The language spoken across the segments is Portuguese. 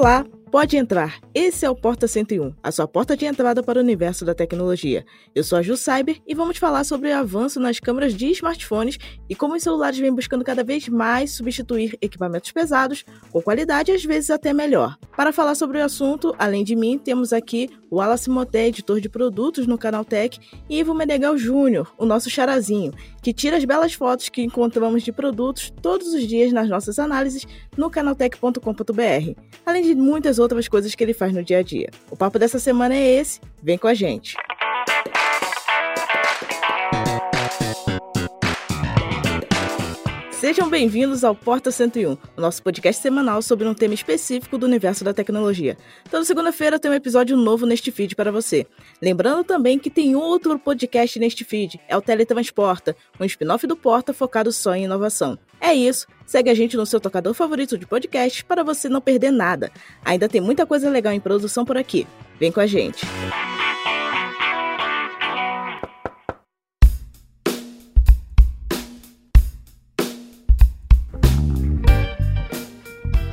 Olá, Pode entrar. Esse é o Porta 101, a sua porta de entrada para o universo da tecnologia. Eu sou a Ju Cyber e vamos falar sobre o avanço nas câmeras de smartphones e como os celulares vêm buscando cada vez mais substituir equipamentos pesados com qualidade às vezes até melhor. Para falar sobre o assunto, além de mim, temos aqui o Wallace Moté, editor de produtos no Canal Tech, e Ivo Menegal Júnior, o nosso charazinho, que tira as belas fotos que encontramos de produtos todos os dias nas nossas análises no canaltech.com.br, além de muitas outras coisas que ele faz no dia a dia. O papo dessa semana é esse, vem com a gente. Sejam bem-vindos ao Porta 101, o nosso podcast semanal sobre um tema específico do universo da tecnologia. Toda segunda-feira tem um episódio novo neste feed para você. Lembrando também que tem outro podcast neste feed, é o Teletransporta, um spin-off do Porta focado só em inovação. É isso, segue a gente no seu tocador favorito de podcast para você não perder nada. Ainda tem muita coisa legal em produção por aqui. Vem com a gente.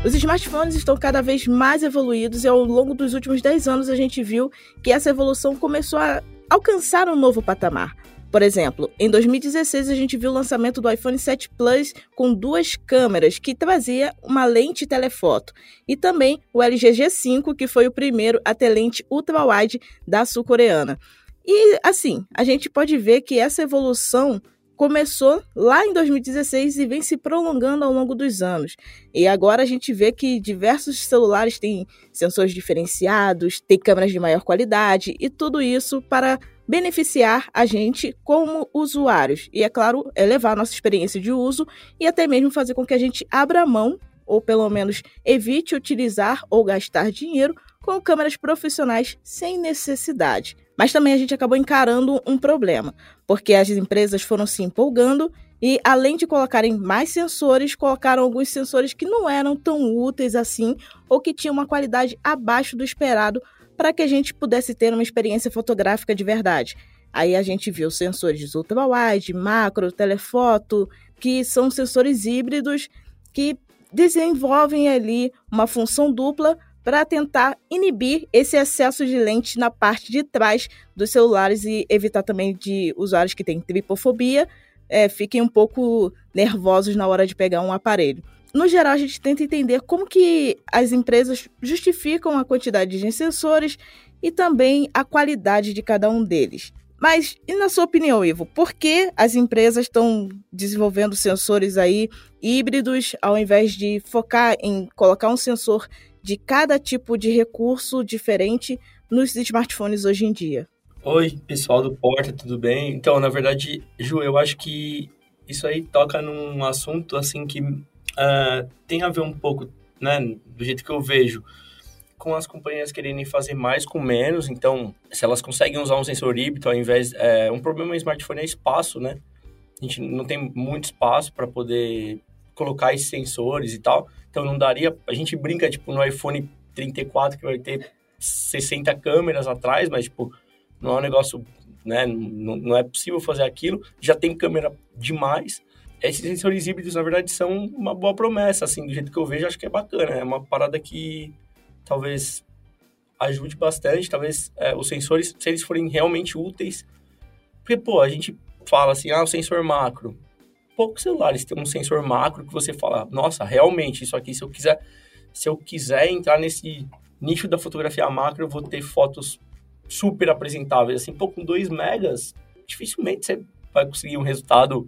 Os smartphones estão cada vez mais evoluídos e ao longo dos últimos 10 anos a gente viu que essa evolução começou a alcançar um novo patamar. Por exemplo, em 2016 a gente viu o lançamento do iPhone 7 Plus com duas câmeras que trazia uma lente telefoto e também o LG G5 que foi o primeiro a ter lente ultra-wide da sul-coreana. E assim, a gente pode ver que essa evolução começou lá em 2016 e vem se prolongando ao longo dos anos. E agora a gente vê que diversos celulares têm sensores diferenciados, têm câmeras de maior qualidade e tudo isso para beneficiar a gente como usuários. E é claro, elevar a nossa experiência de uso e até mesmo fazer com que a gente abra mão ou pelo menos evite utilizar ou gastar dinheiro com câmeras profissionais sem necessidade. Mas também a gente acabou encarando um problema, porque as empresas foram se empolgando e, além de colocarem mais sensores, colocaram alguns sensores que não eram tão úteis assim ou que tinham uma qualidade abaixo do esperado para que a gente pudesse ter uma experiência fotográfica de verdade. Aí a gente viu sensores ultra-wide, macro, telefoto, que são sensores híbridos que desenvolvem ali uma função dupla para tentar inibir esse excesso de lente na parte de trás dos celulares e evitar também de usuários que têm tripofobia é, fiquem um pouco nervosos na hora de pegar um aparelho. No geral, a gente tenta entender como que as empresas justificam a quantidade de sensores e também a qualidade de cada um deles. Mas, e na sua opinião, Ivo, por que as empresas estão desenvolvendo sensores aí híbridos ao invés de focar em colocar um sensor de cada tipo de recurso diferente nos smartphones hoje em dia. Oi, pessoal do Porta, tudo bem? Então, na verdade, Ju, eu acho que isso aí toca num assunto assim que uh, tem a ver um pouco, né, do jeito que eu vejo, com as companhias querendo fazer mais com menos. Então, se elas conseguem usar um sensor híbrido ao invés, é, um problema em smartphone é espaço, né? A gente não tem muito espaço para poder colocar esses sensores e tal. Então não daria. A gente brinca, tipo, no iPhone 34 que vai ter 60 câmeras atrás, mas, tipo, não é um negócio, né? Não, não é possível fazer aquilo. Já tem câmera demais. Esses sensores híbridos, na verdade, são uma boa promessa, assim, do jeito que eu vejo, acho que é bacana. É uma parada que talvez ajude bastante, talvez é, os sensores, se eles forem realmente úteis. Porque, pô, a gente fala assim, ah, o sensor macro poucos celulares têm um sensor macro que você fala, nossa, realmente, isso aqui, se eu quiser, se eu quiser entrar nesse nicho da fotografia macro, eu vou ter fotos super apresentáveis. Assim, pô, com 2 megas, dificilmente você vai conseguir um resultado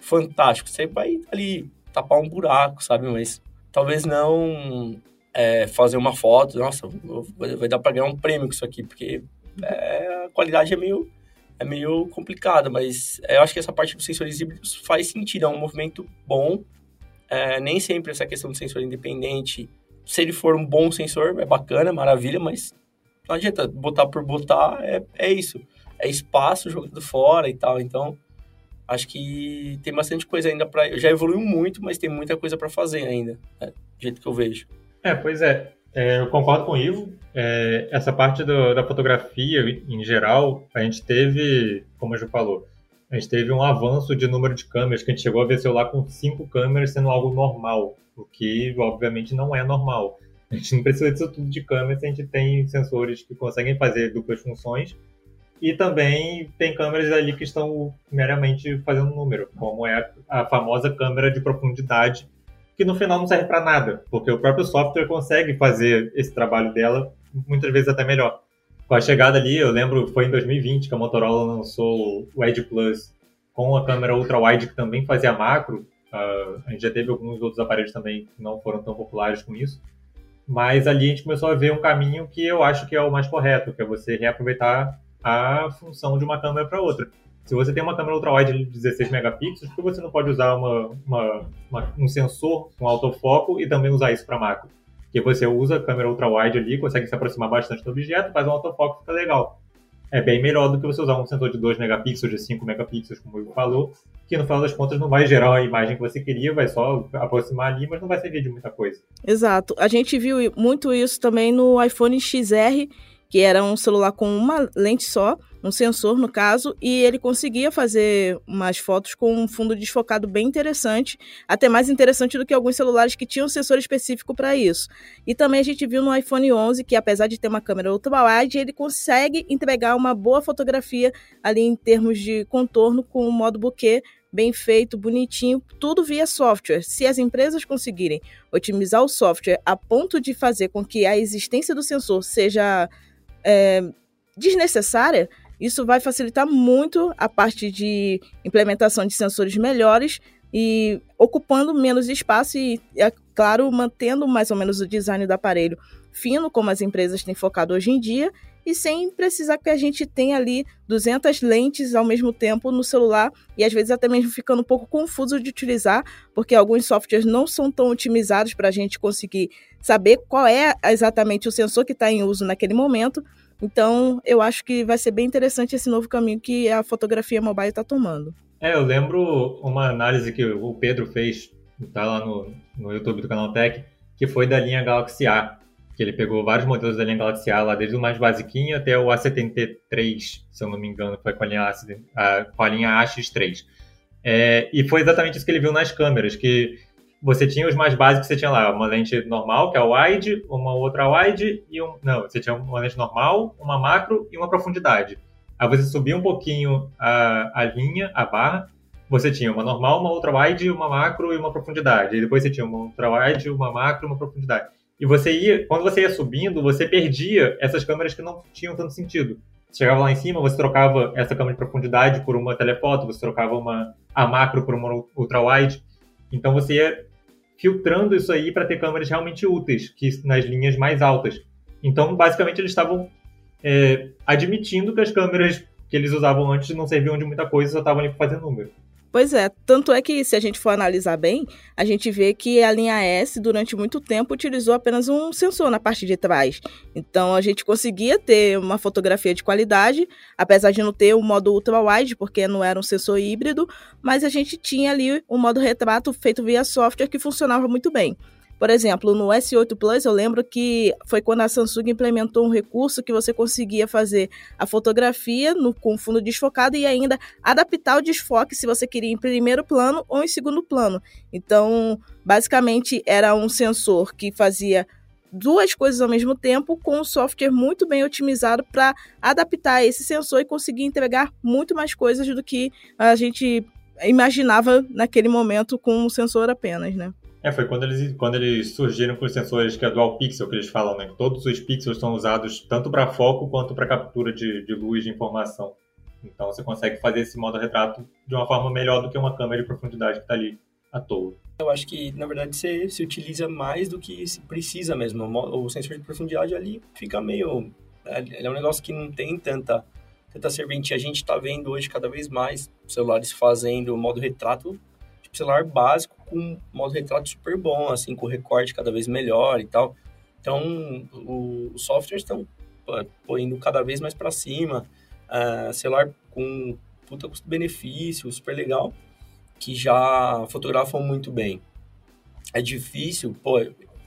fantástico. Você vai ali tapar um buraco, sabe? Mas talvez não é, fazer uma foto, nossa, vai dar para ganhar um prêmio com isso aqui, porque é, a qualidade é meio é meio complicado, mas eu acho que essa parte dos sensores híbridos faz sentido, é um movimento bom. É, nem sempre essa questão do sensor independente, se ele for um bom sensor, é bacana, maravilha, mas não adianta botar por botar, é, é isso. É espaço jogando fora e tal, então acho que tem bastante coisa ainda para. Já evoluiu muito, mas tem muita coisa para fazer ainda, né, do jeito que eu vejo. É, pois é. É, eu concordo com o Ivo. É, essa parte do, da fotografia, em geral, a gente teve, como a Ju falou, a gente teve um avanço de número de câmeras, que a gente chegou a ver celular com cinco câmeras sendo algo normal, o que, obviamente, não é normal. A gente não precisa disso tudo de câmera se a gente tem sensores que conseguem fazer duplas funções e também tem câmeras ali que estão meramente fazendo número, como é a famosa câmera de profundidade, que no final não serve para nada, porque o próprio software consegue fazer esse trabalho dela muitas vezes até melhor. Com a chegada ali, eu lembro, foi em 2020 que a Motorola lançou o Edge Plus com a câmera ultra-wide que também fazia macro. Uh, a gente já teve alguns outros aparelhos também que não foram tão populares com isso. Mas ali a gente começou a ver um caminho que eu acho que é o mais correto, que é você reaproveitar a função de uma câmera para outra. Se você tem uma câmera ultra-wide de 16 megapixels, por que você não pode usar uma, uma, uma, um sensor com autofoco e também usar isso para macro? Porque você usa a câmera ultra-wide ali, consegue se aproximar bastante do objeto, faz um autofoco, fica legal. É bem melhor do que você usar um sensor de 2 megapixels, de 5 megapixels, como o falou, que no final das contas não vai gerar a imagem que você queria, vai só aproximar ali, mas não vai servir de muita coisa. Exato. A gente viu muito isso também no iPhone XR, que era um celular com uma lente só, um sensor no caso, e ele conseguia fazer umas fotos com um fundo desfocado bem interessante, até mais interessante do que alguns celulares que tinham sensor específico para isso. E também a gente viu no iPhone 11 que apesar de ter uma câmera ultra-wide, ele consegue entregar uma boa fotografia ali em termos de contorno com o modo bokeh bem feito, bonitinho, tudo via software. Se as empresas conseguirem otimizar o software a ponto de fazer com que a existência do sensor seja é, desnecessária, isso vai facilitar muito a parte de implementação de sensores melhores e ocupando menos espaço e, é claro, mantendo mais ou menos o design do aparelho fino, como as empresas têm focado hoje em dia, e sem precisar que a gente tenha ali 200 lentes ao mesmo tempo no celular e às vezes até mesmo ficando um pouco confuso de utilizar, porque alguns softwares não são tão otimizados para a gente conseguir saber qual é exatamente o sensor que está em uso naquele momento. Então, eu acho que vai ser bem interessante esse novo caminho que a fotografia mobile está tomando. É, eu lembro uma análise que o Pedro fez, tá lá no, no YouTube do canal Tech, que foi da linha Galaxy A, que ele pegou vários modelos da linha Galaxy A, lá desde o mais basiquinho até o A73, se eu não me engano, foi com a linha, A, com a linha AX3. É, e foi exatamente isso que ele viu nas câmeras, que você tinha os mais básicos, você tinha lá uma lente normal, que é a wide, uma outra wide e um. Não, você tinha uma lente normal, uma macro e uma profundidade. Aí você subia um pouquinho a, a linha, a barra, você tinha uma normal, uma outra wide, uma macro e uma profundidade. E depois você tinha uma ultra wide, uma macro e uma profundidade. E você ia, quando você ia subindo, você perdia essas câmeras que não tinham tanto sentido. Você chegava lá em cima, você trocava essa câmera de profundidade por uma telefoto, você trocava uma a macro por uma ultra wide. Então você ia filtrando isso aí para ter câmeras realmente úteis, que nas linhas mais altas. Então, basicamente, eles estavam é, admitindo que as câmeras que eles usavam antes não serviam de muita coisa, só estavam ali para fazer número. Pois é, tanto é que se a gente for analisar bem, a gente vê que a linha S durante muito tempo utilizou apenas um sensor na parte de trás. Então a gente conseguia ter uma fotografia de qualidade, apesar de não ter o modo ultra wide, porque não era um sensor híbrido, mas a gente tinha ali o modo retrato feito via software que funcionava muito bem. Por exemplo, no S8 Plus, eu lembro que foi quando a Samsung implementou um recurso que você conseguia fazer a fotografia no, com fundo desfocado e ainda adaptar o desfoque se você queria em primeiro plano ou em segundo plano. Então, basicamente, era um sensor que fazia duas coisas ao mesmo tempo com um software muito bem otimizado para adaptar esse sensor e conseguir entregar muito mais coisas do que a gente imaginava naquele momento com um sensor apenas, né? É, foi quando eles, quando eles surgiram com os sensores que é dual pixel, que eles falam, né? Todos os pixels são usados tanto para foco quanto para captura de, de luz de informação. Então você consegue fazer esse modo retrato de uma forma melhor do que uma câmera de profundidade que está ali à toa. Eu acho que, na verdade, você se utiliza mais do que se precisa mesmo. O sensor de profundidade ali fica meio... É, ele é um negócio que não tem tanta, tanta serventia. A gente está vendo hoje cada vez mais celulares fazendo modo retrato celular básico com modo retrato super bom, assim, com recorte cada vez melhor e tal. Então, os softwares estão indo cada vez mais para cima. Uh, celular com puta custo-benefício, super legal, que já fotografam muito bem. É difícil, pô,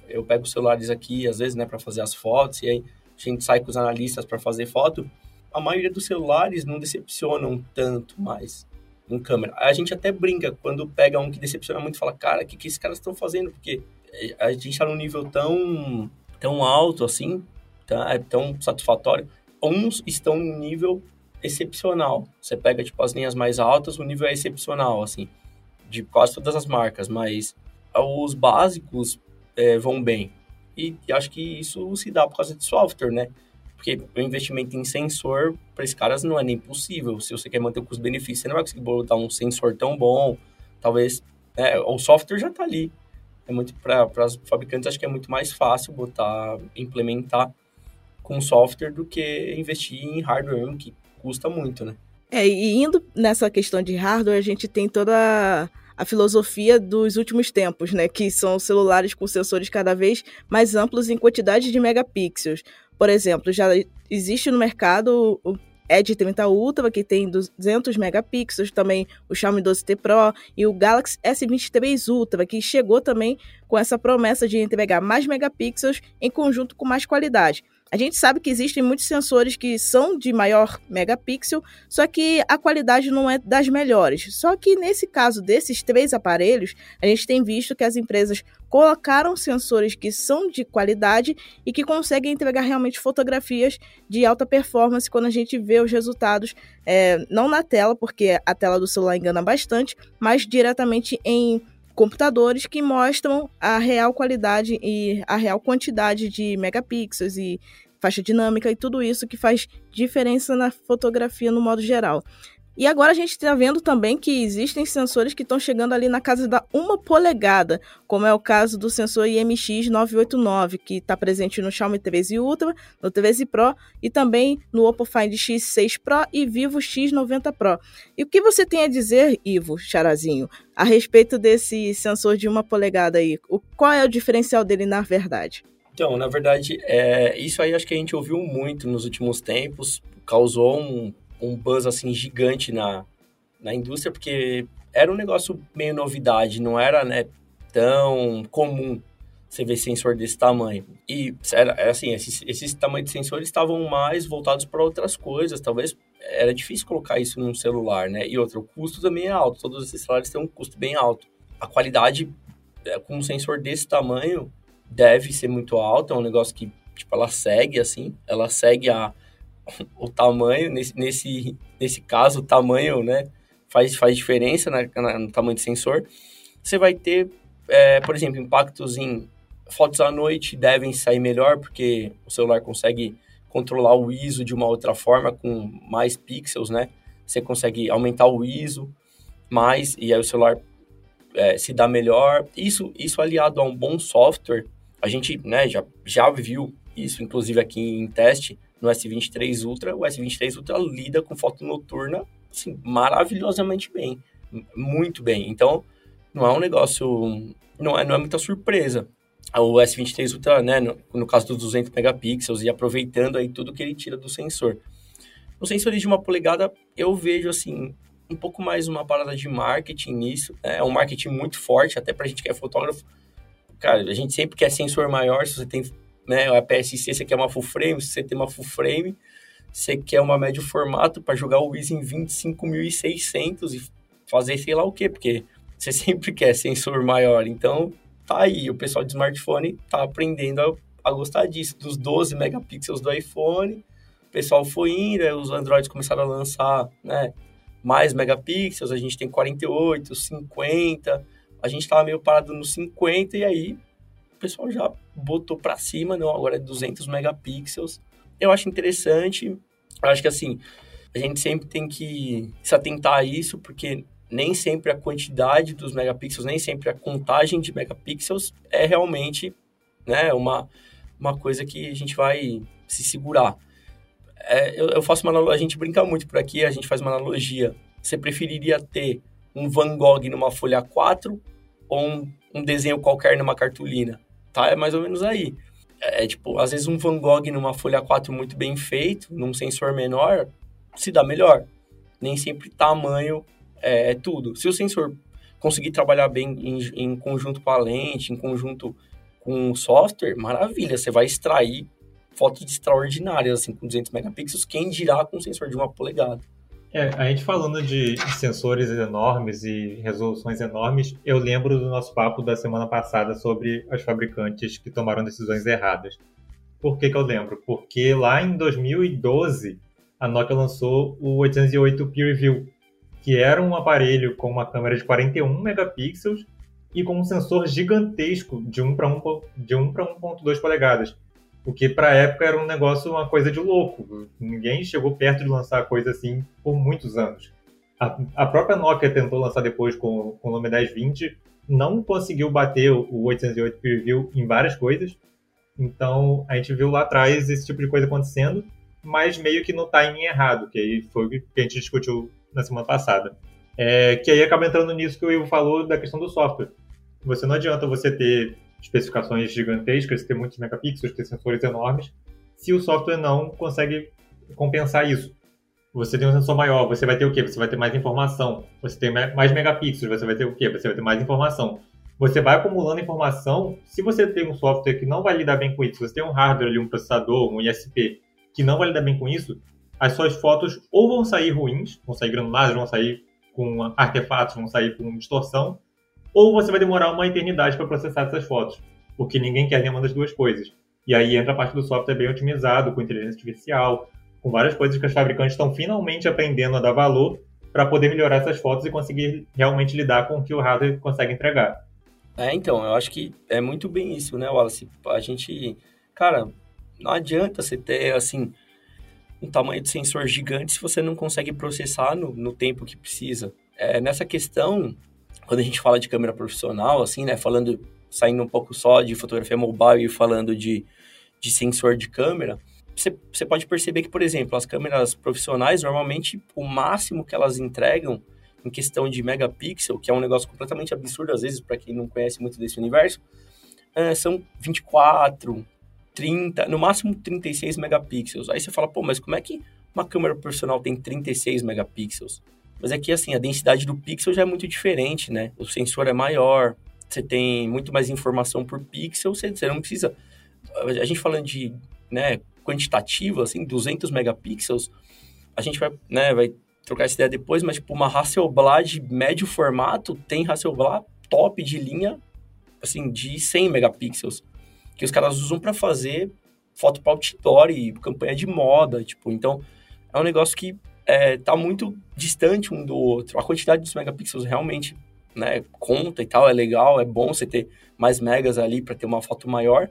eu pego os celulares aqui, às vezes, né, para fazer as fotos, e aí a gente sai com os analistas para fazer foto. A maioria dos celulares não decepcionam tanto mais em câmera. A gente até brinca quando pega um que decepciona muito e fala, cara, o que, que esses caras estão fazendo? Porque a gente está num nível tão, tão alto assim, tá? é tão satisfatório. Uns estão em nível excepcional. Você pega tipo as linhas mais altas, o nível é excepcional, assim, de quase todas as marcas, mas os básicos é, vão bem. E, e, acho que isso se dá por causa de software, né? Porque o investimento em sensor, para esses caras, não é nem possível. Se você quer manter o custo-benefício, você não vai conseguir botar um sensor tão bom. Talvez é, o software já está ali. É muito para os fabricantes, acho que é muito mais fácil botar, implementar com software do que investir em hardware, que custa muito, né? É, e indo nessa questão de hardware, a gente tem toda filosofia dos últimos tempos, né? Que são celulares com sensores cada vez mais amplos em quantidade de megapixels. Por exemplo, já existe no mercado o Edge 30 Ultra, que tem 200 megapixels, também o Xiaomi 12T Pro e o Galaxy S23 Ultra, que chegou também com essa promessa de entregar mais megapixels em conjunto com mais qualidade. A gente sabe que existem muitos sensores que são de maior megapixel, só que a qualidade não é das melhores. Só que nesse caso desses três aparelhos, a gente tem visto que as empresas colocaram sensores que são de qualidade e que conseguem entregar realmente fotografias de alta performance quando a gente vê os resultados, é, não na tela, porque a tela do celular engana bastante, mas diretamente em computadores que mostram a real qualidade e a real quantidade de megapixels e faixa dinâmica e tudo isso que faz diferença na fotografia no modo geral. E agora a gente está vendo também que existem sensores que estão chegando ali na casa da uma polegada, como é o caso do sensor IMX989, que está presente no Xiaomi 13 Ultra, no 13 Pro e também no Oppo Find X6 Pro e Vivo X90 Pro. E o que você tem a dizer, Ivo Charazinho, a respeito desse sensor de uma polegada aí? O, qual é o diferencial dele na verdade? Então, na verdade, é, isso aí acho que a gente ouviu muito nos últimos tempos, causou um um buzz assim gigante na, na indústria, porque era um negócio meio novidade, não era né, tão comum você ver sensor desse tamanho. E era, era assim, esses, esses tamanhos de sensores estavam mais voltados para outras coisas, talvez era difícil colocar isso num celular, né? E outro, o custo também é alto, todos esses celulares têm um custo bem alto. A qualidade é, com um sensor desse tamanho deve ser muito alta, é um negócio que, tipo, ela segue assim, ela segue a, o tamanho, nesse, nesse, nesse caso, o tamanho, né, faz, faz diferença na, na, no tamanho do sensor. Você vai ter, é, por exemplo, impactos em fotos à noite devem sair melhor, porque o celular consegue controlar o ISO de uma outra forma, com mais pixels, né? Você consegue aumentar o ISO mais, e aí o celular é, se dá melhor. Isso, isso aliado a um bom software, a gente né, já, já viu isso, inclusive aqui em teste, no S23 Ultra, o S23 Ultra lida com foto noturna assim, maravilhosamente bem, muito bem. Então, não é um negócio, não é, não é muita surpresa. O S23 Ultra, né, no, no caso dos 200 megapixels e aproveitando aí tudo que ele tira do sensor. Os sensores de uma polegada, eu vejo assim, um pouco mais uma parada de marketing nisso. Né? É um marketing muito forte, até pra gente que é fotógrafo. Cara, a gente sempre quer sensor maior, se você tem né? A PSC você quer uma full frame, se você tem uma full frame, você quer uma médio formato para jogar o Wiz em 25.600 e fazer sei lá o que, porque você sempre quer sensor maior. Então, tá aí, o pessoal de smartphone tá aprendendo a, a gostar disso, dos 12 megapixels do iPhone. O pessoal foi indo, os Androids começaram a lançar, né, mais megapixels, a gente tem 48, 50, a gente tava meio parado no 50 e aí o pessoal já botou para cima, não, agora é 200 megapixels. Eu acho interessante, eu acho que assim, a gente sempre tem que se atentar a isso, porque nem sempre a quantidade dos megapixels, nem sempre a contagem de megapixels é realmente né, uma, uma coisa que a gente vai se segurar. É, eu, eu, faço uma a gente brinca muito por aqui, a gente faz uma analogia. Você preferiria ter um Van Gogh numa folha 4 ou um, um desenho qualquer numa cartolina? tá? É mais ou menos aí. É, é tipo, às vezes um Van Gogh numa folha 4 muito bem feito, num sensor menor, se dá melhor. Nem sempre tamanho é, é tudo. Se o sensor conseguir trabalhar bem em, em, conjunto com a lente, em conjunto com o software, maravilha, você vai extrair fotos extraordinárias, assim, com 200 megapixels, quem dirá com um sensor de uma polegada. É, a gente falando de sensores enormes e resoluções enormes, eu lembro do nosso papo da semana passada sobre as fabricantes que tomaram decisões erradas. Por que, que eu lembro? Porque lá em 2012, a Nokia lançou o 808 Peer View, que era um aparelho com uma câmera de 41 megapixels e com um sensor gigantesco de 1 para 1, de 1 para 1.2 polegadas. O que para a época era um negócio, uma coisa de louco. Ninguém chegou perto de lançar coisa assim por muitos anos. A, a própria Nokia tentou lançar depois com, com o nome 1020, não conseguiu bater o 808 Peer View em várias coisas. Então a gente viu lá atrás esse tipo de coisa acontecendo, mas meio que no timing errado, que aí foi o que a gente discutiu na semana passada. É, que aí acaba entrando nisso que o Ivo falou da questão do software. Você não adianta você ter especificações gigantescas, ter muitos megapixels, ter sensores enormes, se o software não consegue compensar isso. Você tem um sensor maior, você vai ter o quê? Você vai ter mais informação. Você tem mais megapixels, você vai ter o quê? Você vai ter mais informação. Você vai acumulando informação. Se você tem um software que não vai lidar bem com isso, você tem um hardware ali, um processador, um ISP, que não vai lidar bem com isso, as suas fotos ou vão sair ruins, vão sair granuladas, vão sair com artefatos, vão sair com distorção, ou você vai demorar uma eternidade para processar essas fotos, porque ninguém quer nenhuma das duas coisas. E aí entra a parte do software bem otimizado, com inteligência artificial, com várias coisas que os fabricantes estão finalmente aprendendo a dar valor para poder melhorar essas fotos e conseguir realmente lidar com o que o hardware consegue entregar. É, então, eu acho que é muito bem isso, né, Wallace? A gente, cara, não adianta você ter, assim, um tamanho de sensor gigante se você não consegue processar no, no tempo que precisa. É, nessa questão, quando a gente fala de câmera profissional, assim, né, falando, saindo um pouco só de fotografia mobile e falando de, de sensor de câmera, você, você pode perceber que, por exemplo, as câmeras profissionais, normalmente, o máximo que elas entregam em questão de megapixel, que é um negócio completamente absurdo, às vezes, para quem não conhece muito desse universo, é, são 24, 30, no máximo 36 megapixels. Aí você fala, pô, mas como é que uma câmera profissional tem 36 megapixels? Mas é que, assim, a densidade do pixel já é muito diferente, né? O sensor é maior, você tem muito mais informação por pixel, você, você não precisa... A gente falando de, né, quantitativo, assim, 200 megapixels, a gente vai, né, vai trocar essa ideia depois, mas, tipo, uma Hasselblad de médio formato tem Hasselblad top de linha, assim, de 100 megapixels, que os caras usam para fazer foto para outdoor e campanha de moda, tipo, então é um negócio que é, tá muito distante um do outro. A quantidade dos megapixels realmente né, conta e tal, é legal, é bom você ter mais megas ali para ter uma foto maior,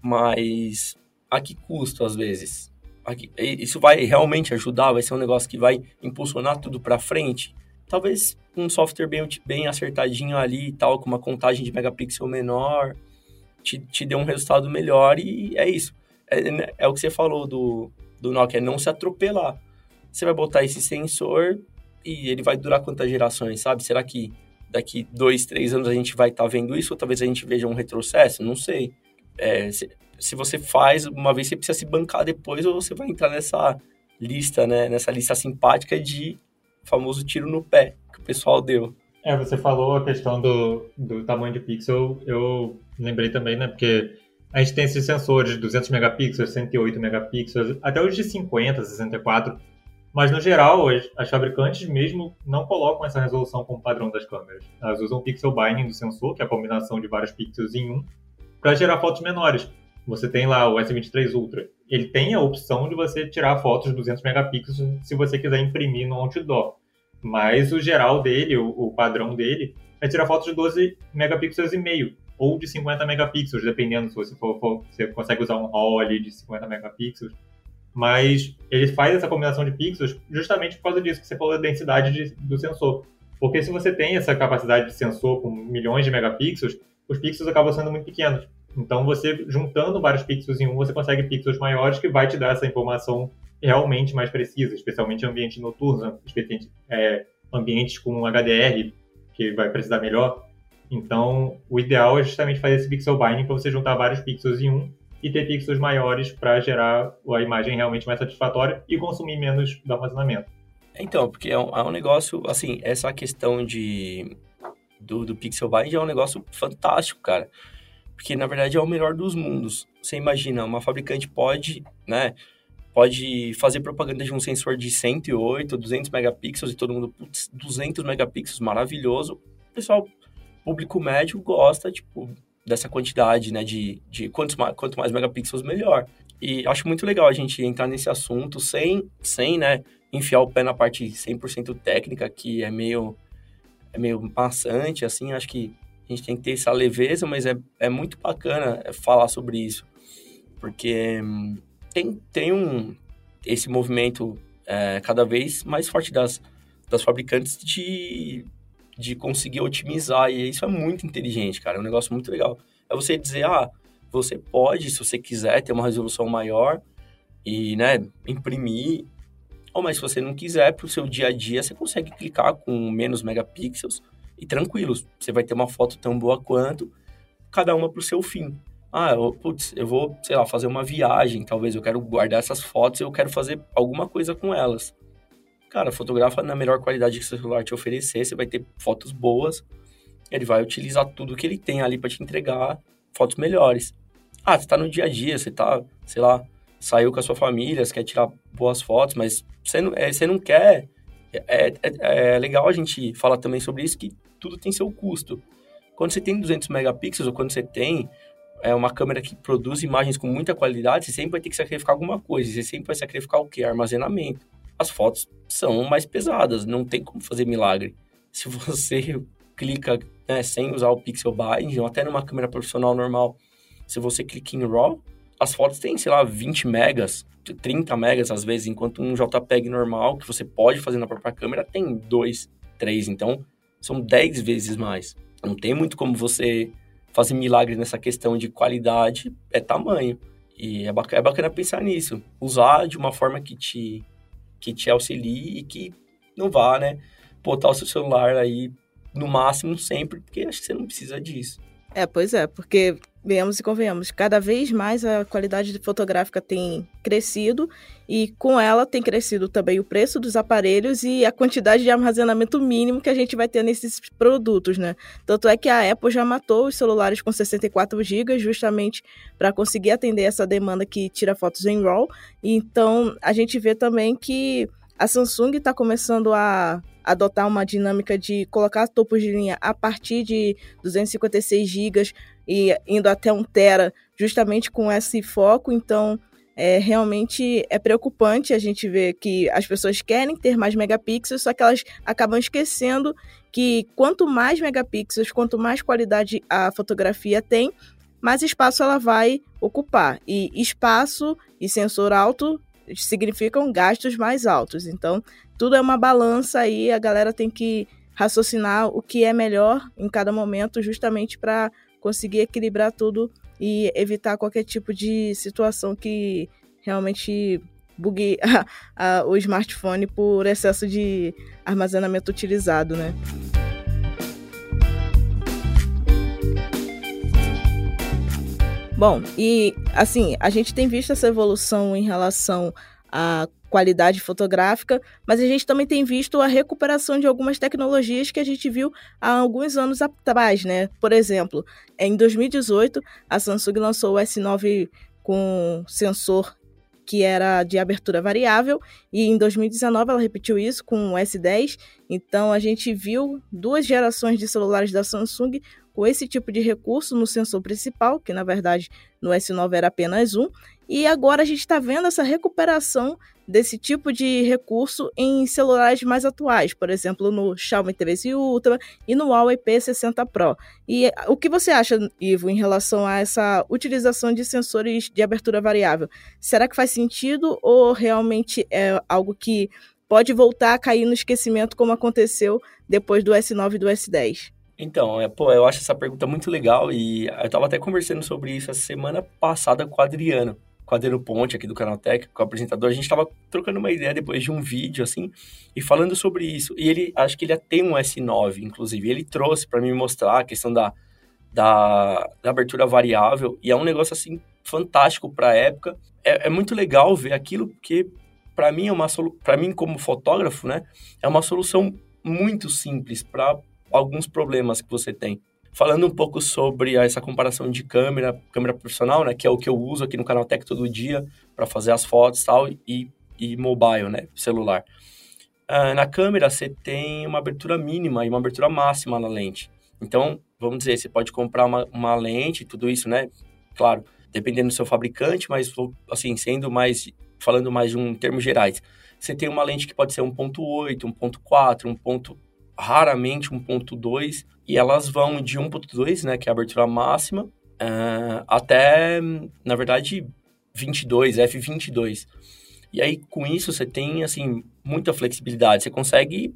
mas a que custo às vezes? Isso vai realmente ajudar? Vai ser um negócio que vai impulsionar tudo para frente? Talvez um software bem, bem acertadinho ali e tal, com uma contagem de megapixel menor, te, te dê um resultado melhor e é isso. É, é o que você falou do, do Nokia, é não se atropelar você vai botar esse sensor e ele vai durar quantas gerações, sabe? Será que daqui dois, três anos a gente vai estar tá vendo isso ou talvez a gente veja um retrocesso? Não sei. É, se, se, você faz uma vez, você precisa se bancar depois ou você vai entrar nessa lista, né? Nessa lista simpática de famoso tiro no pé que o pessoal deu. É, você falou a questão do, do tamanho de pixel, eu lembrei também, né? Porque a gente tem esses sensores de 200 megapixels, 108 megapixels, até os de 50, 64, mas, no geral, as, as, fabricantes mesmo não colocam essa resolução como padrão das câmeras. Elas usam pixel binding do sensor, que é a combinação de vários pixels em um, para gerar fotos menores. Você tem lá o S23 Ultra. Ele tem a opção de você tirar fotos de 200 megapixels se você quiser imprimir no outdoor. Mas o geral dele, o, o padrão dele, é tirar fotos de 12 megapixels e meio, ou de 50 megapixels, dependendo se você for, for você consegue usar um RAW ali de 50 megapixels mas ele faz essa combinação de pixels justamente por causa disso que você falou da densidade de, do sensor. Porque se você tem essa capacidade de sensor com milhões de megapixels, os pixels acabam sendo muito pequenos. Então, você juntando vários pixels em um, você consegue pixels maiores que vai te dar essa informação realmente mais precisa, especialmente em ambientes noturnos, é, ambientes com HDR, que vai precisar melhor. Então, o ideal é justamente fazer esse pixel binding para você juntar vários pixels em um e ter pixels maiores para gerar a imagem realmente mais satisfatória e consumir menos do armazenamento. Então, porque é um, é um negócio, assim, essa questão de do, do pixel bind é um negócio fantástico, cara. Porque, na verdade, é o melhor dos mundos. Você imagina, uma fabricante pode, né, pode fazer propaganda de um sensor de 108, 200 megapixels e todo mundo, putz, 200 megapixels, maravilhoso. O pessoal, público médio, gosta, tipo, dessa quantidade, né, de, de quantos quanto mais megapixels, melhor. E acho muito legal a gente entrar nesse assunto sem, sem né, enfiar o pé na parte 100% técnica, que é meio, é meio maçante, assim, acho que a gente tem que ter essa leveza, mas é, é muito bacana falar sobre isso, porque hum, tem, tem um, esse movimento é, cada vez mais forte das, das fabricantes de, de conseguir otimizar, e isso é muito inteligente, cara, é um negócio muito legal. É você dizer, ah, você pode, se você quiser, ter uma resolução maior e, né, imprimir, ou mas se você não quiser, para o seu dia a dia, você consegue clicar com menos megapixels e tranquilos. Você vai ter uma foto tão boa quanto, cada uma para o seu fim. Ah, eu, putz, eu vou, sei lá, fazer uma viagem, talvez eu quero guardar essas fotos e eu quero fazer alguma coisa com elas. Cara, fotografa na melhor qualidade que o celular te oferecer, você vai ter fotos boas, ele vai utilizar tudo que ele tem ali para te entregar fotos melhores. Ah, você tá no dia a dia, você tá, sei lá, saiu com a sua família, você quer tirar boas fotos, mas você não, é, você não quer. É, é, é legal a gente falar também sobre isso, que tudo tem seu custo. Quando você tem 200 megapixels ou quando você tem é uma câmera que produz imagens com muita qualidade, você sempre vai ter que sacrificar alguma coisa. Você sempre vai sacrificar o quê? Armazenamento. As fotos são mais pesadas, não tem como fazer milagre. Se você clica né, sem usar o Pixel Bind, ou até numa câmera profissional normal, se você clica em RAW, as fotos têm, sei lá, 20 megas, 30 megas às vezes, enquanto um JPEG normal, que você pode fazer na própria câmera, tem 2, 3. Então, são 10 vezes mais. Não tem muito como você fazer milagre nessa questão de qualidade, é tamanho. E é bacana, é bacana pensar nisso. Usar de uma forma que te, que te auxilie e que não vá, né, botar o seu celular aí no máximo sempre, porque acho que você não precisa disso. É, pois é, porque venhamos e convenhamos, cada vez mais a qualidade fotográfica tem crescido e com ela tem crescido também o preço dos aparelhos e a quantidade de armazenamento mínimo que a gente vai ter nesses produtos, né? Tanto é que a Apple já matou os celulares com 64 GB justamente para conseguir atender essa demanda que tira fotos em RAW. Então, a gente vê também que a Samsung está começando a adotar uma dinâmica de colocar topos de linha a partir de 256 GB e indo até 1 tera, justamente com esse foco. Então, é, realmente é preocupante a gente ver que as pessoas querem ter mais megapixels, só que elas acabam esquecendo que quanto mais megapixels, quanto mais qualidade a fotografia tem, mais espaço ela vai ocupar. E espaço e sensor alto significam gastos mais altos. Então, tudo é uma balança aí, a galera tem que raciocinar o que é melhor em cada momento, justamente para conseguir equilibrar tudo e evitar qualquer tipo de situação que realmente bugue a, a, o smartphone por excesso de armazenamento utilizado, né? Bom, e assim, a gente tem visto essa evolução em relação à qualidade fotográfica, mas a gente também tem visto a recuperação de algumas tecnologias que a gente viu há alguns anos atrás, né? Por exemplo, em 2018, a Samsung lançou o S9 com sensor que era de abertura variável, e em 2019 ela repetiu isso com o S10. Então a gente viu duas gerações de celulares da Samsung com esse tipo de recurso no sensor principal, que na verdade no S9 era apenas um, e agora a gente está vendo essa recuperação desse tipo de recurso em celulares mais atuais, por exemplo, no Xiaomi 13 Ultra e no Huawei P60 Pro. E o que você acha, Ivo, em relação a essa utilização de sensores de abertura variável? Será que faz sentido ou realmente é algo que pode voltar a cair no esquecimento como aconteceu depois do S9 e do S10? Então, é, pô, eu acho essa pergunta muito legal e eu estava até conversando sobre isso a semana passada com o Adriano, com o Adriano Ponte aqui do Canal Tech, com o apresentador. A gente estava trocando uma ideia depois de um vídeo, assim, e falando sobre isso. E ele, acho que ele tem um S9, inclusive. Ele trouxe para mim mostrar a questão da, da, da, abertura variável e é um negócio, assim, fantástico para a época. É, é muito legal ver aquilo, porque para mim é uma para mim como fotógrafo, né, é uma solução muito simples para alguns problemas que você tem. Falando um pouco sobre essa comparação de câmera, câmera profissional, né, que é o que eu uso aqui no canal Tech todo dia para fazer as fotos tal, e, e mobile, né, celular. Uh, na câmera você tem uma abertura mínima e uma abertura máxima na lente. Então, vamos dizer, você pode comprar uma, uma lente, tudo isso, né? Claro, dependendo do seu fabricante, mas assim, sendo mais, falando mais de um termos gerais, você tem uma lente que pode ser 1.8, 1.4, 1. Raramente 1.2, e elas vão de 1.2, né, que é a abertura máxima, uh, até, na verdade, 22, f22. E aí, com isso, você tem, assim, muita flexibilidade. Você consegue,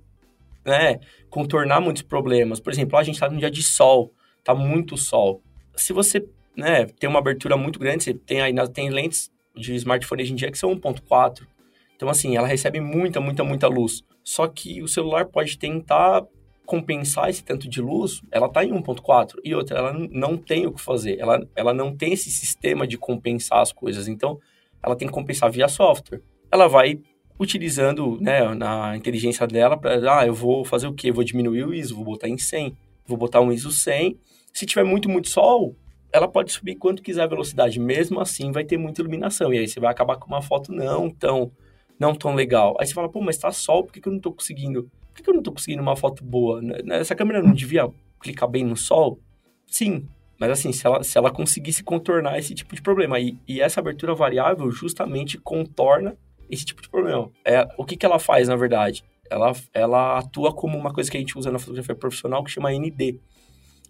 né, contornar muitos problemas. Por exemplo, a gente está num dia de sol, tá muito sol. Se você, né, tem uma abertura muito grande, você tem aí, tem lentes de smartphone hoje em dia que são 1.4. Então, assim, ela recebe muita, muita, muita luz. Só que o celular pode tentar compensar esse tanto de luz, ela está em 1.4. E outra, ela não tem o que fazer. Ela, ela não tem esse sistema de compensar as coisas. Então, ela tem que compensar via software. Ela vai utilizando né, na inteligência dela para, ah, eu vou fazer o quê? vou diminuir o ISO, vou botar em 100, vou botar um ISO 100. Se tiver muito, muito sol, ela pode subir quanto quiser a velocidade, mesmo assim vai ter muita iluminação. E aí você vai acabar com uma foto não tão, não tão legal. Aí você fala, pô, mas tá sol, por que, que eu não tô conseguindo? Por que, que eu não tô conseguindo uma foto boa? Essa câmera não devia clicar bem no sol? Sim, mas assim, se ela, se ela conseguisse contornar esse tipo de problema. E, e essa abertura variável justamente contorna esse tipo de problema. É, o que, que ela faz, na verdade? Ela, ela atua como uma coisa que a gente usa na fotografia profissional que chama ND,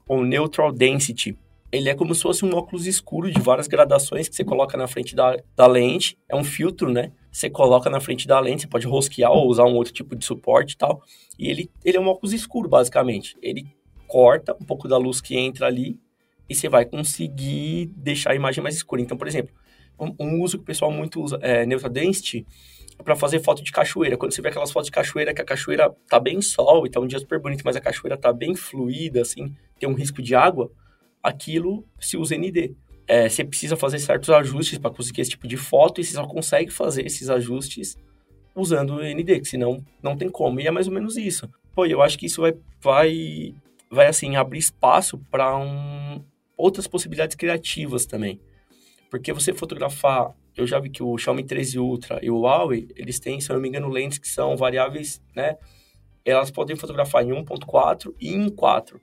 ou Neutral Density. Ele é como se fosse um óculos escuro de várias gradações que você coloca na frente da, da lente. É um filtro, né? Você coloca na frente da lente, você pode rosquear ou usar um outro tipo de suporte e tal. E ele, ele é um óculos escuro, basicamente. Ele corta um pouco da luz que entra ali e você vai conseguir deixar a imagem mais escura. Então, por exemplo, um, um uso que o pessoal muito usa é Neutral Density para fazer foto de cachoeira. Quando você vê aquelas fotos de cachoeira que a cachoeira tá bem sol e tá um dia super bonito, mas a cachoeira tá bem fluida, assim, tem um risco de água, aquilo se usa ND. É, você precisa fazer certos ajustes para conseguir esse tipo de foto e você só consegue fazer esses ajustes usando o ND, que senão não tem como. E é mais ou menos isso. Pô, eu acho que isso vai, vai, vai assim, abrir espaço para um, outras possibilidades criativas também. Porque você fotografar, eu já vi que o Xiaomi 13 Ultra e o Huawei, eles têm, se eu não me engano, lentes que são variáveis, né? Elas podem fotografar em 1.4 e em 4.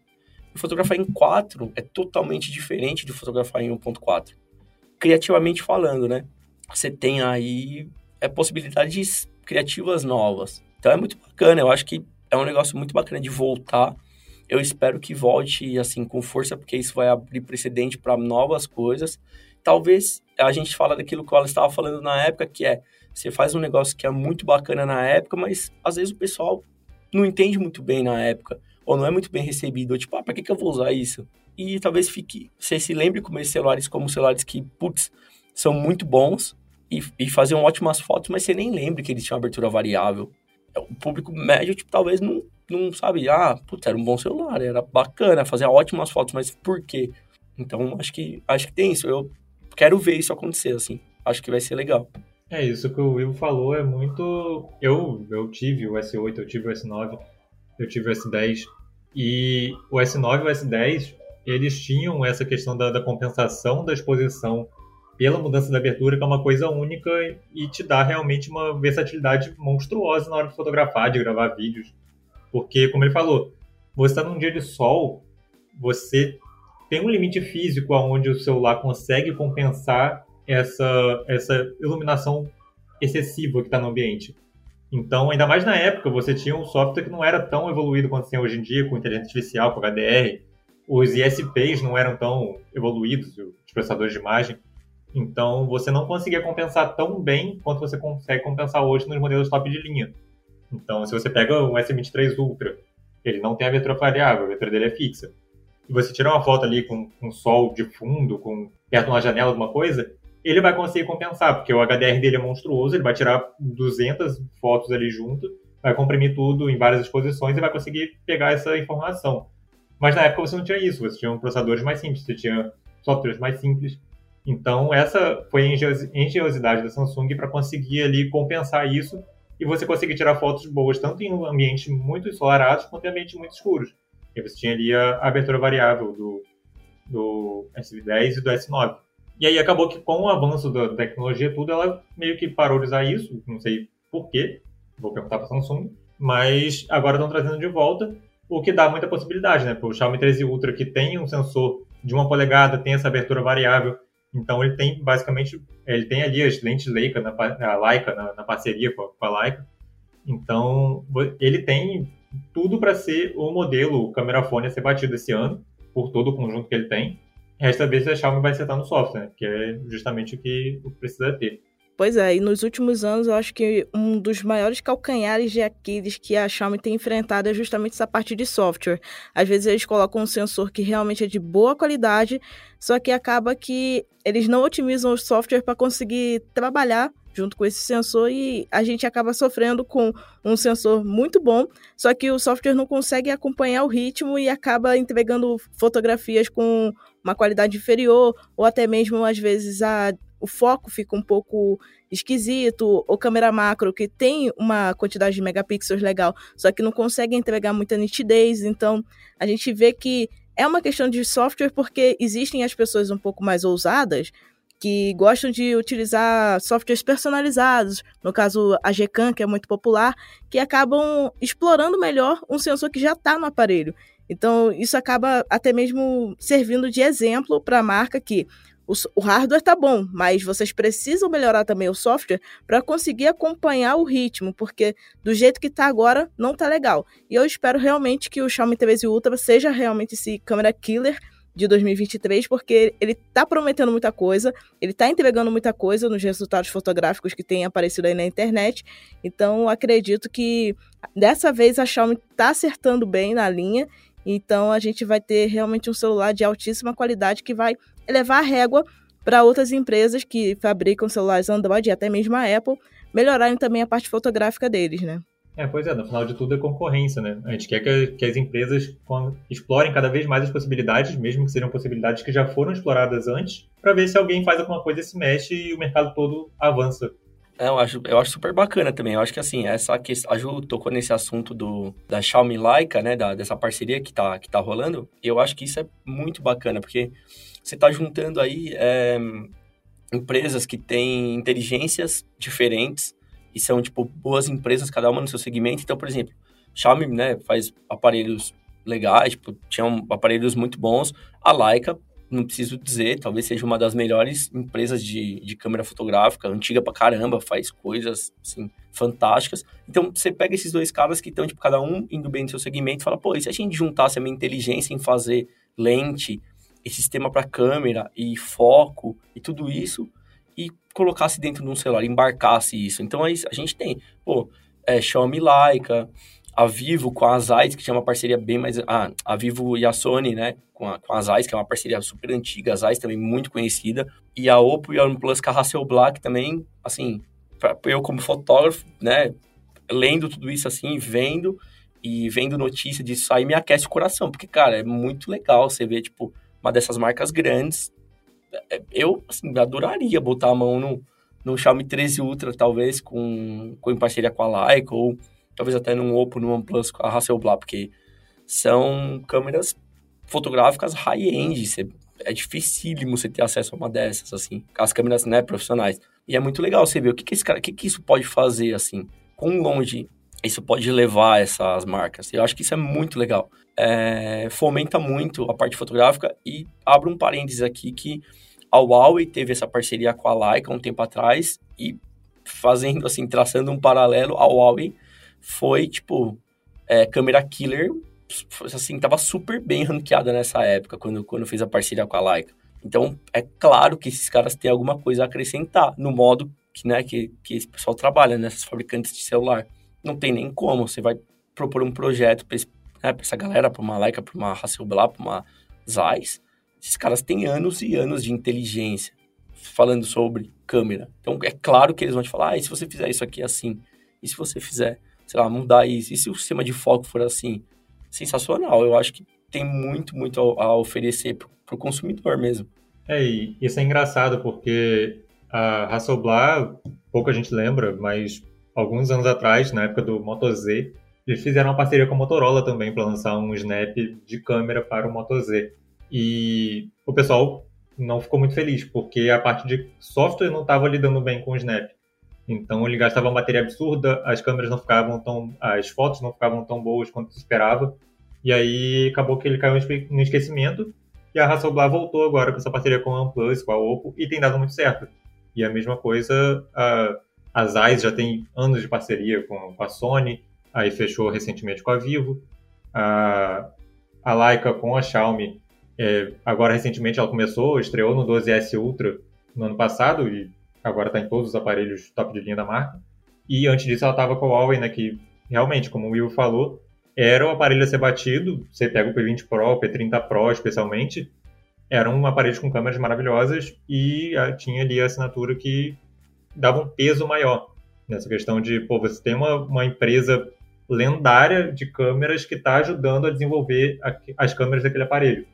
Fotografar em 4 é totalmente diferente de fotografar em 1.4. Criativamente falando, né? Você tem aí é, possibilidades criativas novas. Então é muito bacana, eu acho que é um negócio muito bacana de voltar. Eu espero que volte assim com força, porque isso vai abrir precedente para novas coisas talvez a gente fala daquilo que ela estava falando na época, que é você faz um negócio que é muito bacana na época, mas às vezes o pessoal não entende muito bem na época, ou não é muito bem recebido, ou tipo, ah, pra que, que eu vou usar isso? E talvez fique, você se lembre com esses celulares como celulares que, putz, são muito bons e, e faziam ótimas fotos, mas você nem lembra que eles tinham abertura variável. O público médio, tipo, talvez não, não sabe, ah, putz, era um bom celular, era bacana, fazia ótimas fotos, mas por quê? Então, acho que, acho que tem isso. Eu quero ver isso acontecer, assim. Acho que vai ser legal. É, isso que o Will falou é muito. Eu, eu tive o S8, eu tive o S9, eu tive o S10. E o S9 e o S10, eles tinham essa questão da, da compensação da exposição pela mudança da abertura, que é uma coisa única e te dá realmente uma versatilidade monstruosa na hora de fotografar, de gravar vídeos. Porque, como ele falou, você está num dia de sol, você tem um limite físico aonde o celular consegue compensar essa, essa iluminação excessiva que está no ambiente. Então, ainda mais na época, você tinha um software que não era tão evoluído quanto tem hoje em dia, com inteligência artificial, com HDR. Os ISPs não eram tão evoluídos, os processadores de imagem. Então, você não conseguia compensar tão bem quanto você consegue compensar hoje nos modelos top de linha. Então, se você pega um S23 Ultra, ele não tem a vetor variável, a vetor dele é fixa e você tirar uma foto ali com, com sol de fundo, com perto de uma janela, alguma coisa, ele vai conseguir compensar, porque o HDR dele é monstruoso, ele vai tirar 200 fotos ali junto, vai comprimir tudo em várias exposições e vai conseguir pegar essa informação. Mas na época você não tinha isso, você tinha processadores mais simples, você tinha softwares mais simples. Então essa foi a engenhosidade da Samsung para conseguir ali compensar isso e você conseguir tirar fotos boas tanto em ambientes muito ensolarados quanto em ambientes muito escuros. E você tinha ali a abertura variável do, do S10 e do S9. E aí acabou que com o avanço da tecnologia tudo, ela meio que parou de usar isso, não sei por quê, vou perguntar para a Samsung, mas agora estão trazendo de volta, o que dá muita possibilidade, né? O Xiaomi 13 Ultra que tem um sensor de uma polegada, tem essa abertura variável, então ele tem basicamente, ele tem ali as lentes Leica, na, a Leica na, na parceria com a, com a Leica, então ele tem tudo para ser o modelo câmera fone a ser batido esse ano, por todo o conjunto que ele tem. Resta ver se a Xiaomi vai acertar no software, que é justamente o que precisa ter. Pois é, e nos últimos anos eu acho que um dos maiores calcanhares de Aquiles que a Xiaomi tem enfrentado é justamente essa parte de software. Às vezes eles colocam um sensor que realmente é de boa qualidade, só que acaba que eles não otimizam o software para conseguir trabalhar junto com esse sensor e a gente acaba sofrendo com um sensor muito bom, só que o software não consegue acompanhar o ritmo e acaba entregando fotografias com uma qualidade inferior ou até mesmo às vezes a o foco fica um pouco esquisito, ou câmera macro que tem uma quantidade de megapixels legal, só que não consegue entregar muita nitidez, então a gente vê que é uma questão de software porque existem as pessoas um pouco mais ousadas que gostam de utilizar softwares personalizados, no caso a Gcam, que é muito popular, que acabam explorando melhor um sensor que já está no aparelho. Então, isso acaba até mesmo servindo de exemplo para a marca que o, hardware está bom, mas vocês precisam melhorar também o software para conseguir acompanhar o ritmo, porque do jeito que está agora não está legal. E eu espero realmente que o Xiaomi 13 Ultra seja realmente esse câmera killer de 2023, porque ele está prometendo muita coisa, ele está entregando muita coisa nos resultados fotográficos que tem aparecido aí na internet. Então, acredito que dessa vez a Xiaomi está acertando bem na linha. Então, a gente vai ter realmente um celular de altíssima qualidade que vai elevar a régua para outras empresas que fabricam celulares Android e até mesmo a Apple melhorarem também a parte fotográfica deles, né? É, pois é, no final de tudo é concorrência, né? A gente quer que, que as empresas explorem cada vez mais as possibilidades, mesmo que sejam possibilidades que já foram exploradas antes, para ver se alguém faz alguma coisa, se mexe e o mercado todo avança. É, eu acho, eu acho super bacana também. Eu acho que assim, essa questão, a Ju tocou nesse assunto do, da Xiaomi Leica, né? Da, dessa parceria que tá, que tá rolando. E eu acho que isso é muito bacana, porque você está juntando aí é, empresas que têm inteligências diferentes e são, tipo, boas empresas, cada uma no seu segmento. Então, por exemplo, Xiaomi, né, faz aparelhos legais, tipo, tinham aparelhos muito bons. A Leica, não preciso dizer, talvez seja uma das melhores empresas de, de câmera fotográfica, antiga pra caramba, faz coisas, assim, fantásticas. Então, você pega esses dois caras que estão, tipo, cada um indo bem no seu segmento e fala, pô, e se a gente juntasse a minha inteligência em fazer lente, e sistema para câmera e foco e tudo isso e colocasse dentro de um celular, embarcasse isso. Então aí a gente tem, pô, é, Xiaomi Leica, a Vivo com a Zeiss, que tinha uma parceria bem mais... Ah, a Vivo e a Sony, né, com a, com a Zeiss, que é uma parceria super antiga, a Zeiss também muito conhecida, e a Oppo e a OnePlus com a Hasselblad também, assim, pra, eu como fotógrafo, né, lendo tudo isso assim, vendo e vendo notícia disso aí me aquece o coração, porque, cara, é muito legal você ver, tipo, uma dessas marcas grandes. Eu, assim, adoraria botar a mão no, no Xiaomi 13 Ultra, talvez, com, com em parceria com a Leica, ou talvez até num Oppo, no OnePlus com a Hasselblad, porque são câmeras fotográficas high-end, é dificílimo você ter acesso a uma dessas, assim, as câmeras, né, profissionais. E é muito legal você ver o que que cara, o que que isso pode fazer, assim, quão longe isso pode levar essas marcas. Eu acho que isso é muito legal é, fomenta muito a parte fotográfica e abro um parênteses aqui que a Huawei teve essa parceria com a Leica um tempo atrás e fazendo assim, traçando um paralelo, a Huawei foi tipo é, câmera killer, assim, tava super bem ranqueada nessa época quando, quando fez a parceria com a Leica. Então, é claro que esses caras têm alguma coisa a acrescentar no modo que, né, que, que esse pessoal trabalha nessas fabricantes de celular. Não tem nem como, você vai propor um projeto para né, essa galera, para uma Leica, para uma Hasselblad, para uma Zeiss, esses caras têm anos e anos de inteligência falando sobre câmera. Então, é claro que eles vão te falar, ah, e se você fizer isso aqui assim? E se você fizer, sei lá, mudar isso? E se o sistema de foco for assim? Sensacional. Eu acho que tem muito, muito a, a oferecer para o consumidor mesmo. É, e isso é engraçado porque a Hasselblad, pouca gente lembra, mas alguns anos atrás, na época do Moto Z, eles fizeram uma parceria com a Motorola também para lançar um snap de câmera para o Moto Z. E o pessoal não ficou muito feliz, porque a parte de software não estava lidando bem com o snap. Então ele gastava uma bateria absurda, as câmeras não ficavam tão. as fotos não ficavam tão boas quanto se esperava. E aí acabou que ele caiu no esquecimento. E a Hasselblad voltou agora com essa parceria com a OnePlus, com a Oppo, e tem dado muito certo. E a mesma coisa, a Zeiss já tem anos de parceria com, a Sony, aí fechou recentemente com a Vivo. A, a Leica com a Xiaomi, é, agora recentemente ela começou, estreou no 12S Ultra no ano passado e agora está em todos os aparelhos top de linha da marca. E antes disso ela estava com a Huawei, né, que realmente, como o Will falou, era o aparelho a ser batido. Você pega o P20 Pro, o P30 Pro especialmente, eram aparelhos com câmeras maravilhosas e ah, tinha ali a assinatura que dava um peso maior nessa questão de, pô, você tem uma, uma empresa lendária de câmeras que está ajudando a desenvolver a, as câmeras daquele aparelho.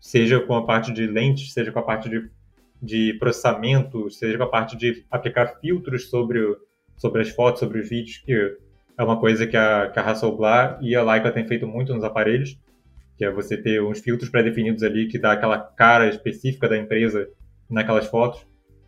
Seja com a parte de lentes, seja com a parte de, de processamento, seja com a parte de aplicar filtros sobre, sobre as fotos, sobre os vídeos, que é uma coisa que a, que a Hasselblad e a Leica têm feito muito nos aparelhos, que é você ter uns filtros pré-definidos ali que dá aquela cara específica da empresa naquelas fotos.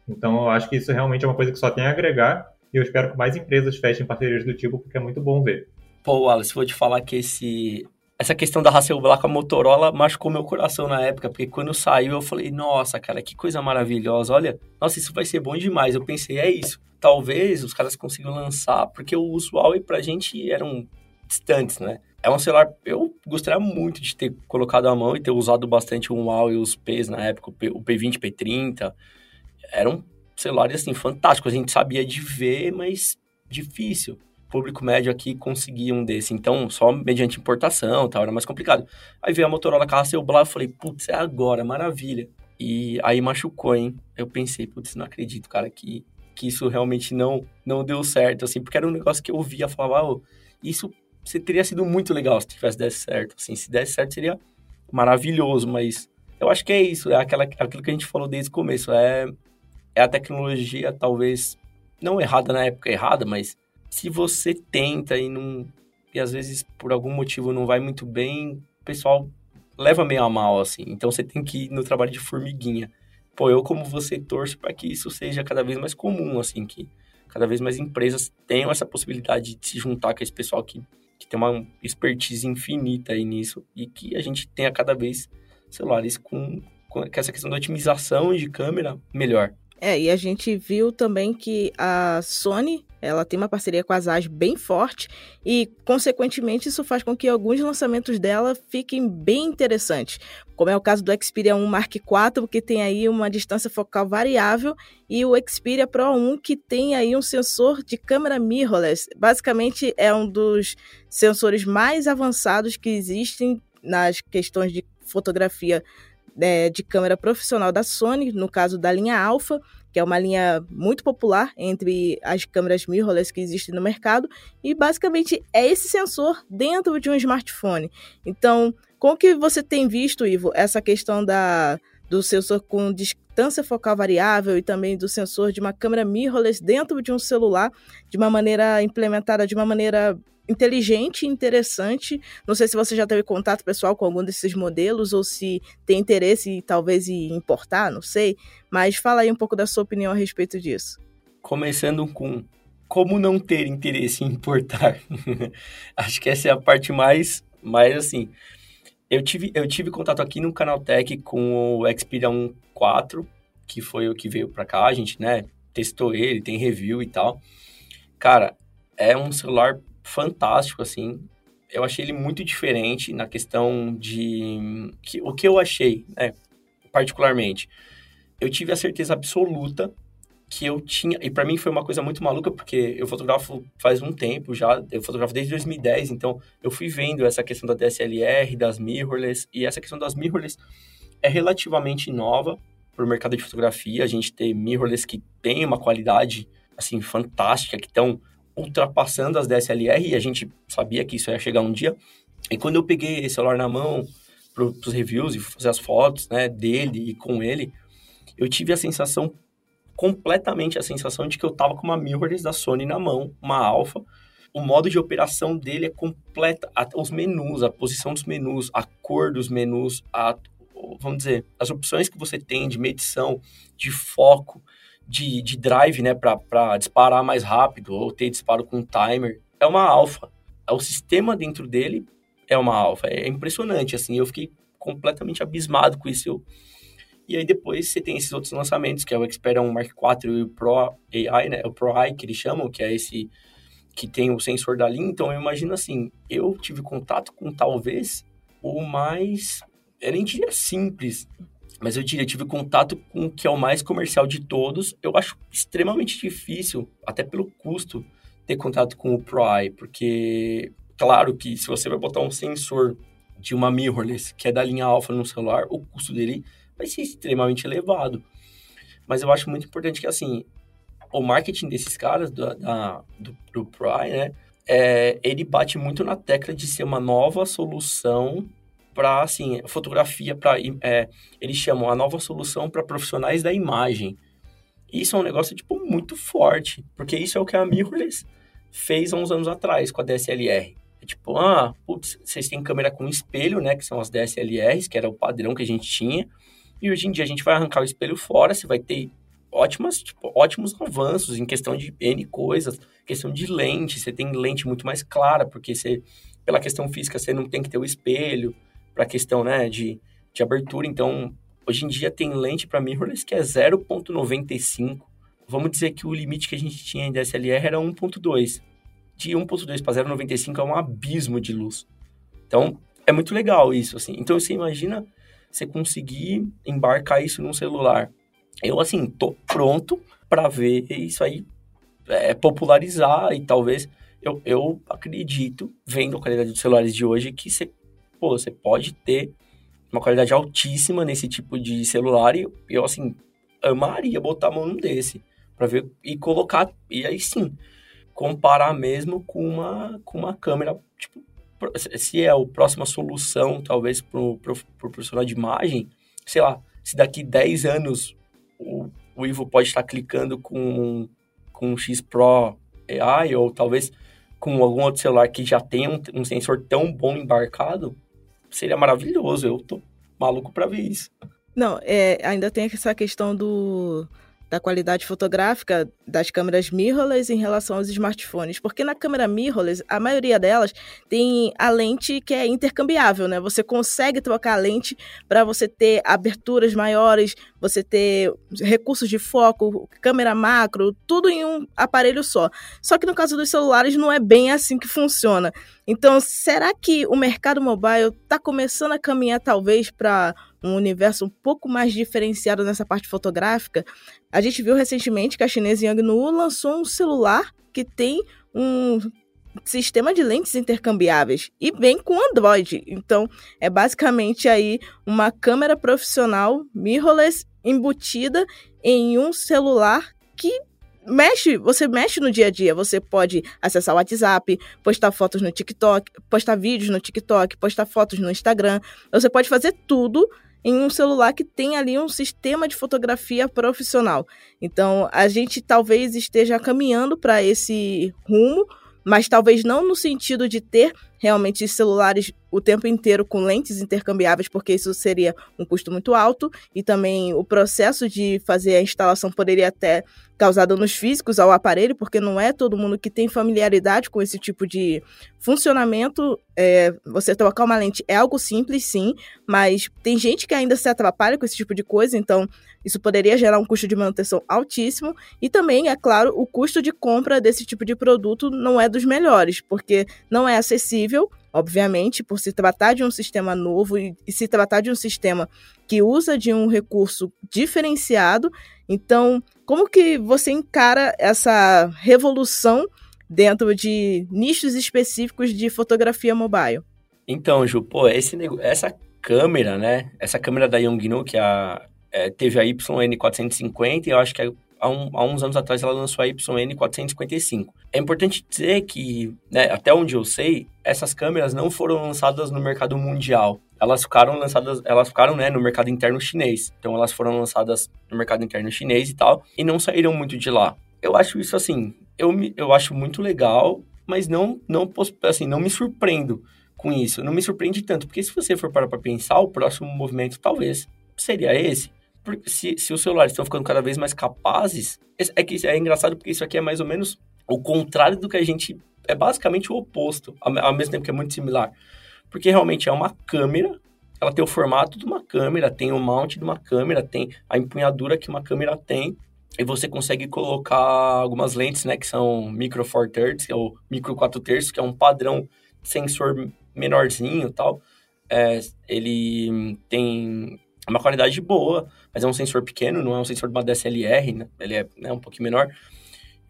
Então, eu acho que isso realmente é uma coisa que só tem a agregar e eu espero que mais empresas fechem parcerias do tipo, porque é muito bom ver. Pô, Wallace, vou te falar que esse, essa questão da Hasselblad com a Motorola machucou meu coração na época, porque quando saiu eu falei, nossa, cara, que coisa maravilhosa, olha, nossa, isso vai ser bom demais. Eu pensei, é isso talvez os caras consigam lançar, porque o usual e pra gente eram distantes, né? É um celular, eu gostaria muito de ter colocado a mão e ter usado bastante o Huawei e os Ps na época, o, P, o P20, P30. Eram celulares, assim, fantásticos. A gente sabia de ver, mas difícil. O público médio aqui conseguia um desse. Então, só mediante importação tal, era mais complicado. Aí veio a Motorola a Hasselblad, eu falei, putz, é agora, maravilha. E aí machucou, hein? Eu pensei, putz, não acredito, cara, que que isso realmente não não deu certo, assim, porque era um negócio que eu via, falava, oh, isso teria sido muito legal se tivesse desse certo, assim, se desse certo seria maravilhoso, mas eu acho que é isso, é aquela, aquilo que a gente falou desde o começo, é, é a tecnologia talvez não errada na época errada, mas se você tenta e não e às vezes por algum motivo não vai muito bem, o pessoal leva meio a mal assim. Então você tem que ir no trabalho de formiguinha pô, eu como você torço para que isso seja cada vez mais comum, assim, que cada vez mais empresas tenham essa possibilidade de se juntar com esse pessoal que, que tem uma expertise infinita aí nisso e que a gente tenha cada vez celulares com, com essa questão da otimização de câmera melhor. É, e a gente viu também que a Sony, ela tem uma parceria com a ZAS bem forte e, consequentemente, isso faz com que alguns lançamentos dela fiquem bem interessantes, como é o caso do Xperia 1 Mark IV, que tem aí uma distância focal variável, e o Xperia Pro 1, que tem aí um sensor de câmera mirrorless. Basicamente, é um dos sensores mais avançados que existem nas questões de fotografia é, de câmera profissional da Sony, no caso da linha Alpha, que é uma linha muito popular entre as câmeras mirrorless que existem no mercado, e basicamente é esse sensor dentro de um smartphone. Então, como que você tem visto, Ivo, essa questão da, do sensor com distância focal variável e também do sensor de uma câmera mirrorless dentro de um celular de uma maneira implementada de uma maneira inteligente e interessante. Não sei se você já teve contato pessoal com algum desses modelos ou se tem interesse talvez em importar, não sei. Mas fala aí um pouco da sua opinião a respeito disso. Começando com como não ter interesse em importar. Acho que essa é a parte mais, mais assim. Eu tive, eu tive contato aqui no Canaltech com o Xperia 1 4, que foi o que veio para cá, a gente, né, testou ele, tem review e tal. Cara, é um celular fantástico, assim. Eu achei ele muito diferente na questão de... Que, o que eu achei, né, particularmente, eu tive a certeza absoluta que eu tinha... E para mim foi uma coisa muito maluca, porque eu fotografo faz um tempo já, eu fotografo desde 2010, então eu fui vendo essa questão da DSLR, das mirrorless, e essa questão das mirrorless é relativamente nova para o mercado de fotografia. A gente tem mirrorless que tem uma qualidade, assim, fantástica, que estão ultrapassando as DSLR e a gente sabia que isso ia chegar um dia. E quando eu peguei esse celular na mão para os reviews e fazer as fotos né, dele e com ele, eu tive a sensação, completamente a sensação de que eu tava com uma mirrorless da Sony na mão, uma Alpha, o modo de operação dele é completa. Os menus, a posição dos menus, a cor dos menus, a, vamos dizer, as opções que você tem de medição, de foco, de, de drive, né, para disparar mais rápido ou ter disparo com timer, é uma alfa. O sistema dentro dele é uma alfa. É impressionante, assim. Eu fiquei completamente abismado com isso. Eu, e aí depois você tem esses outros lançamentos, que é o Xperia 1 Mark IV e o Pro AI, né? O Pro AI que eles chamam, que é esse que tem o sensor da. Então eu imagino assim, eu tive contato com talvez o mais, eu nem diria simples, mas eu diria, tive contato com o que é o mais comercial de todos. Eu acho extremamente difícil, até pelo custo, ter contato com o AI, porque claro que se você vai botar um sensor de uma mirrorless, que é da linha alfa no celular, o custo dele vai ser extremamente elevado. Mas eu acho muito importante que, assim, o marketing desses caras, do, da, do, do Pry, né, é, ele bate muito na tecla de ser uma nova solução para, assim, fotografia, para é, eles chamam a nova solução para profissionais da imagem. Isso é um negócio, tipo, muito forte, porque isso é o que a mirrorless fez há uns anos atrás com a DSLR. É tipo, ah, putz, vocês têm câmera com espelho, né, que são as DSLRs, que era o padrão que a gente tinha, e hoje em dia a gente vai arrancar o espelho fora, você vai ter ótimas, tipo, ótimos avanços em questão de N coisas, questão de lente, você tem lente muito mais clara, porque você, pela questão física, você não tem que ter o espelho, para questão, né, de, de abertura, então, hoje em dia tem lente para mirrorless que é 0.95, vamos dizer que o limite que a gente tinha em DSLR era 1.2, de 1.2 para 0.95 é um abismo de luz, então, é muito legal isso, assim, então você imagina você conseguir embarcar isso num celular. Eu, assim, tô pronto para ver isso aí é, popularizar e talvez eu, eu acredito, vendo a qualidade dos celulares de hoje, que você, pô, você pode ter uma qualidade altíssima nesse tipo de celular e eu, assim, amaria botar a mão num desse para ver e colocar, e aí sim, comparar mesmo com uma, com uma câmera, tipo, se é a próxima solução, talvez, para o pro, pro profissional de imagem, sei lá, se daqui 10 anos o, o Ivo pode estar clicando com, com um X Pro AI, ou talvez com algum outro celular que já tenha um, um sensor tão bom embarcado, seria maravilhoso. Eu tô maluco para ver isso. Não, é, ainda tem essa questão do da qualidade fotográfica das câmeras mirrorless em relação aos smartphones, porque na câmera mirrorless, a maioria delas tem a lente que é intercambiável, né? Você consegue trocar a lente para você ter aberturas maiores, você ter recursos de foco, câmera macro, tudo em um aparelho só. Só que no caso dos celulares não é bem assim que funciona. Então, será que o mercado mobile está começando a caminhar talvez para um universo um pouco mais diferenciado nessa parte fotográfica. A gente viu recentemente que a chinesa Yangnu lançou um celular que tem um sistema de lentes intercambiáveis e vem com Android. Então, é basicamente aí uma câmera profissional mirrorless embutida em um celular que mexe, você mexe no dia a dia. Você pode acessar o WhatsApp, postar fotos no TikTok, postar vídeos no TikTok, postar fotos no Instagram. Você pode fazer tudo em um celular que tem ali um sistema de fotografia profissional. Então, a gente talvez esteja caminhando para esse rumo, mas talvez não no sentido de ter realmente celulares o tempo inteiro com lentes intercambiáveis, porque isso seria um custo muito alto. E também o processo de fazer a instalação poderia até causar danos físicos ao aparelho, porque não é todo mundo que tem familiaridade com esse tipo de funcionamento. É, você trocar uma lente é algo simples, sim, mas tem gente que ainda se atrapalha com esse tipo de coisa, então isso poderia gerar um custo de manutenção altíssimo e também, é claro, o custo de compra desse tipo de produto não é dos melhores, porque não é acessível Obviamente, por se tratar de um sistema novo e, se tratar de um sistema que usa de um recurso diferenciado, então, como que você encara essa revolução dentro de nichos específicos de fotografia mobile? Então, Ju, pô, esse, essa câmera, né? Essa câmera da Yongnuo, que é a, é, teve a YN450, eu acho que é há, um, há, uns anos atrás ela lançou a YN455. É importante dizer que, né, até onde eu sei, essas câmeras não foram lançadas no mercado mundial. Elas ficaram lançadas, elas ficaram, né, no mercado interno chinês. Então elas foram lançadas no mercado interno chinês e tal, e não saíram muito de lá. Eu acho isso assim, eu, eu acho muito legal mas não, não, assim, não me surpreendo com isso. Não me surpreende tanto, porque se você for parar para pensar, o próximo movimento talvez seria esse. Se, se os celulares estão ficando cada vez mais capazes, é que é engraçado porque isso aqui é mais ou menos o contrário do que a gente é basicamente o oposto, ao mesmo tempo que é muito similar. Porque realmente é uma câmera, ela tem o formato de uma câmera, tem o mount de uma câmera, tem a empunhadura que uma câmera tem, e você consegue colocar algumas lentes, né, que são micro four thirds, ou micro 4 terços, que é um padrão sensor menorzinho tal. É, ele tem uma qualidade boa, mas é um sensor pequeno, não é um sensor de uma DSLR, né? Ele é né, um pouquinho menor.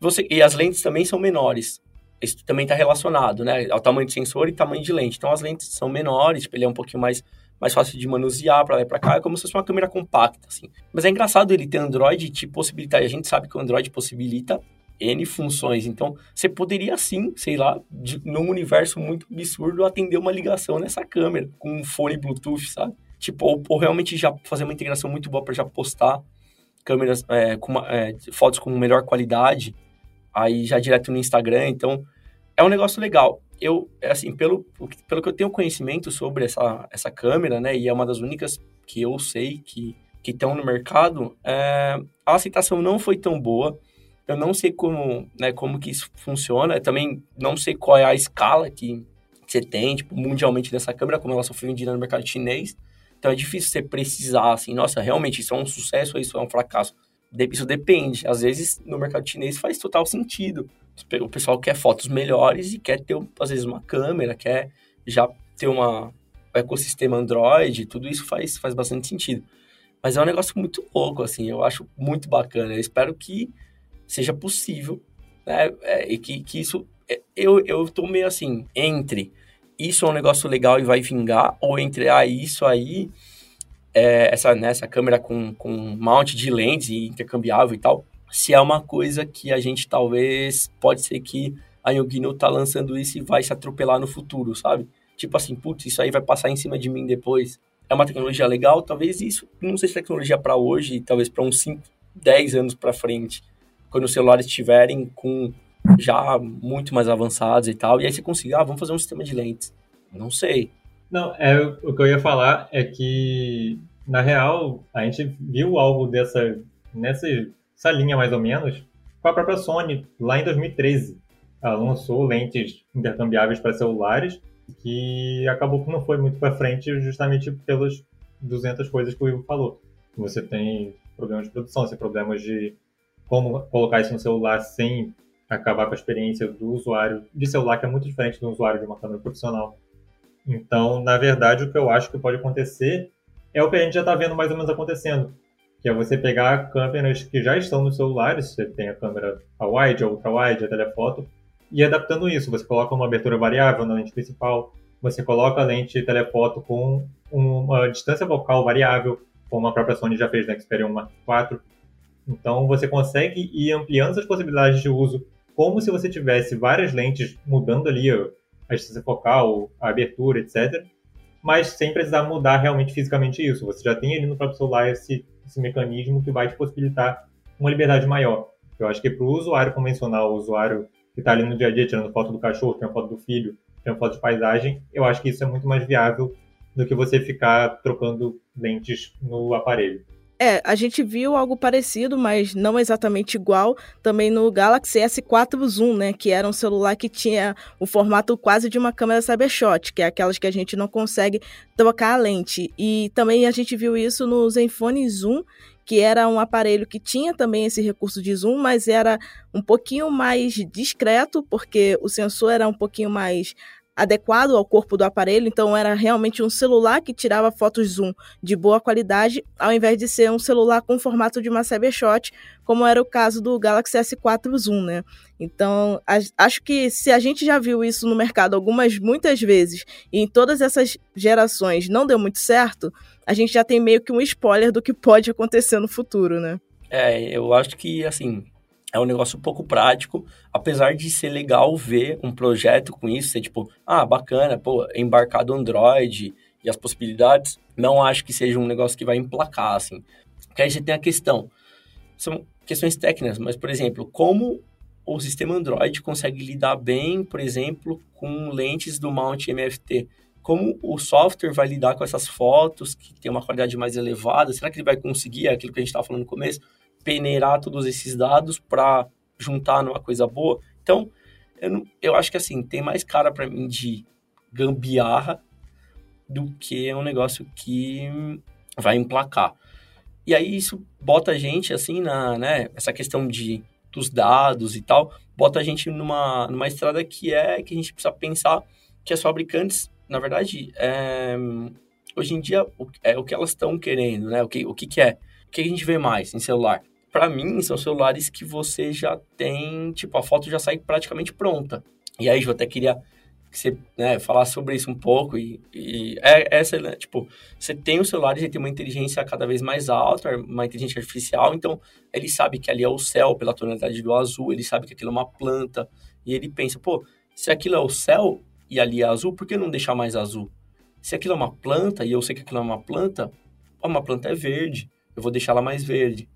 Você, e as lentes também são menores. Isso também está relacionado, né? Ao tamanho de sensor e tamanho de lente. Então, as lentes são menores, tipo, ele é um pouquinho mais, mais fácil de manusear para lá e para cá. É como se fosse uma câmera compacta, assim. Mas é engraçado ele ter Android te possibilitar. E a gente sabe que o Android possibilita N funções. Então, você poderia sim, sei lá, de, num universo muito absurdo, atender uma ligação nessa câmera com um fone Bluetooth, sabe? Tipo, ou, ou realmente já fazer uma integração muito boa para já postar câmeras é, com uma, é, fotos com melhor qualidade, aí já direto no Instagram. Então, é um negócio legal. Eu, assim, pelo, pelo que eu tenho conhecimento sobre essa, essa câmera, né, e é uma das únicas que eu sei que que estão no mercado, é, a aceitação não foi tão boa. Eu não sei como, né, como que isso funciona. Eu também não sei qual é a escala que você tem, tipo, mundialmente dessa câmera, como ela só foi vendida no mercado chinês. Então é difícil você precisar, assim, nossa, realmente isso é um sucesso ou isso é um fracasso? Isso depende. Às vezes, no mercado chinês faz total sentido. O pessoal quer fotos melhores e quer ter, às vezes, uma câmera, quer já ter uma, um ecossistema Android, tudo isso faz, faz bastante sentido. Mas é um negócio muito louco, assim, eu acho muito bacana. Eu espero que seja possível, né? É, e que, que isso... É, eu, eu tô meio assim, entre isso é um negócio legal e vai vingar, ou entre, ah, isso aí, é, essa, né, essa câmera com, com mount de lentes intercambiável e tal, se é uma coisa que a gente talvez, pode ser que a Yogino tá lançando isso e vai se atropelar no futuro, sabe? Tipo assim, putz, isso aí vai passar em cima de mim depois. É uma tecnologia legal, talvez isso, não sei se é tecnologia para hoje, talvez para uns 5, 10 anos para frente, quando os celulares estiverem com já muito mais avançados e tal. E aí você conseguir, ah, vamos fazer um sistema de lentes. Não sei. Não, é, o que eu ia falar é que, na real, a gente viu algo dessa, nessa essa linha mais ou menos, com a própria Sony, lá em 2013. Ela lançou lentes intercambiáveis para celulares, que acabou que não foi muito para frente justamente pelas 200 coisas que o Ivo falou. Você tem problemas de produção, você tem problemas de como colocar isso no celular sem acabar com a experiência do usuário de celular, que é muito diferente do usuário de uma câmera profissional. Então, na verdade, o que eu acho que pode acontecer é o que a gente já está vendo mais ou menos acontecendo, que é você pegar câmeras que já estão nos celulares, você tem a câmera a wide, a ultra wide, a telefoto, e adaptando isso, você coloca uma abertura variável na lente principal, você coloca a lente telefoto com uma distância focal variável, como a própria Sony já fez na Xperia 1 Mark IV. Então, você consegue ir ampliando as possibilidades de uso como se você tivesse várias lentes mudando ali a distância focal, a abertura, etc. Mas sem precisar mudar realmente fisicamente isso. Você já tem ali no próprio celular esse, esse mecanismo que vai te possibilitar uma liberdade maior. Eu acho que para o usuário convencional, o usuário que está ali no dia a dia tirando foto do cachorro, tirando foto do filho, tirando foto de paisagem, eu acho que isso é muito mais viável do que você ficar trocando lentes no aparelho. É, a gente viu algo parecido, mas não exatamente igual, também no Galaxy S4 Zoom, né? Que era um celular que tinha o formato quase de uma câmera Cybershot, que é aquelas que a gente não consegue trocar a lente. E também a gente viu isso no Zenfone Zoom, que era um aparelho que tinha também esse recurso de zoom, mas era um pouquinho mais discreto, porque o sensor era um pouquinho mais adequado ao corpo do aparelho, então era realmente um celular que tirava fotos zoom de boa qualidade, ao invés de ser um celular com formato de uma Cybershot, como era o caso do Galaxy S4 Zoom, né? Então, acho que se a gente já viu isso no mercado algumas, muitas vezes, e em todas essas gerações não deu muito certo, a gente já tem meio que um spoiler do que pode acontecer no futuro, né? É, eu acho que, assim, é um negócio pouco prático, apesar de ser legal ver um projeto com isso, ser tipo, ah, bacana, pô, embarcado Android e as possibilidades, não acho que seja um negócio que vai emplacar, assim. Porque aí você tem a questão, são questões técnicas, mas, por exemplo, como o sistema Android consegue lidar bem, por exemplo, com lentes do mount MFT. Como o software vai lidar com essas fotos que tem uma qualidade mais elevada? Será que ele vai conseguir, é aquilo que a gente estava falando no começo, peneirar todos esses dados para juntar numa coisa boa? Então, eu, não, eu acho que assim, tem mais cara para mim de gambiarra do que um negócio que vai emplacar. E aí isso bota a gente, assim, na, né, essa questão de, dos dados e tal, bota a gente numa, numa estrada que é que a gente precisa pensar que as fabricantes, na verdade, é, hoje em dia, é o que elas estão querendo, né? O que, o que, que é? O que a gente vê mais em celular? Para mim, são celulares que você já tem, tipo, a foto já sai praticamente pronta. E aí, eu até queria que você né, falasse sobre isso um pouco e, e é, essa, né, tipo, você tem o celular, ele tem uma inteligência cada vez mais alta, uma inteligência artificial, então ele sabe que ali é o céu pela tonalidade do azul, ele sabe que aquilo é uma planta e ele pensa, pô, se aquilo é o céu e ali é azul, por que não deixar mais azul? Se aquilo é uma planta e eu sei que aquilo é uma planta, uma planta é verde, eu vou deixar ela mais verde.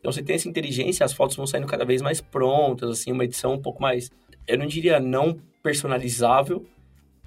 Então você tem essa inteligência, as fotos vão saindo cada vez mais prontas, assim, uma edição um pouco mais, eu não diria não personalizável,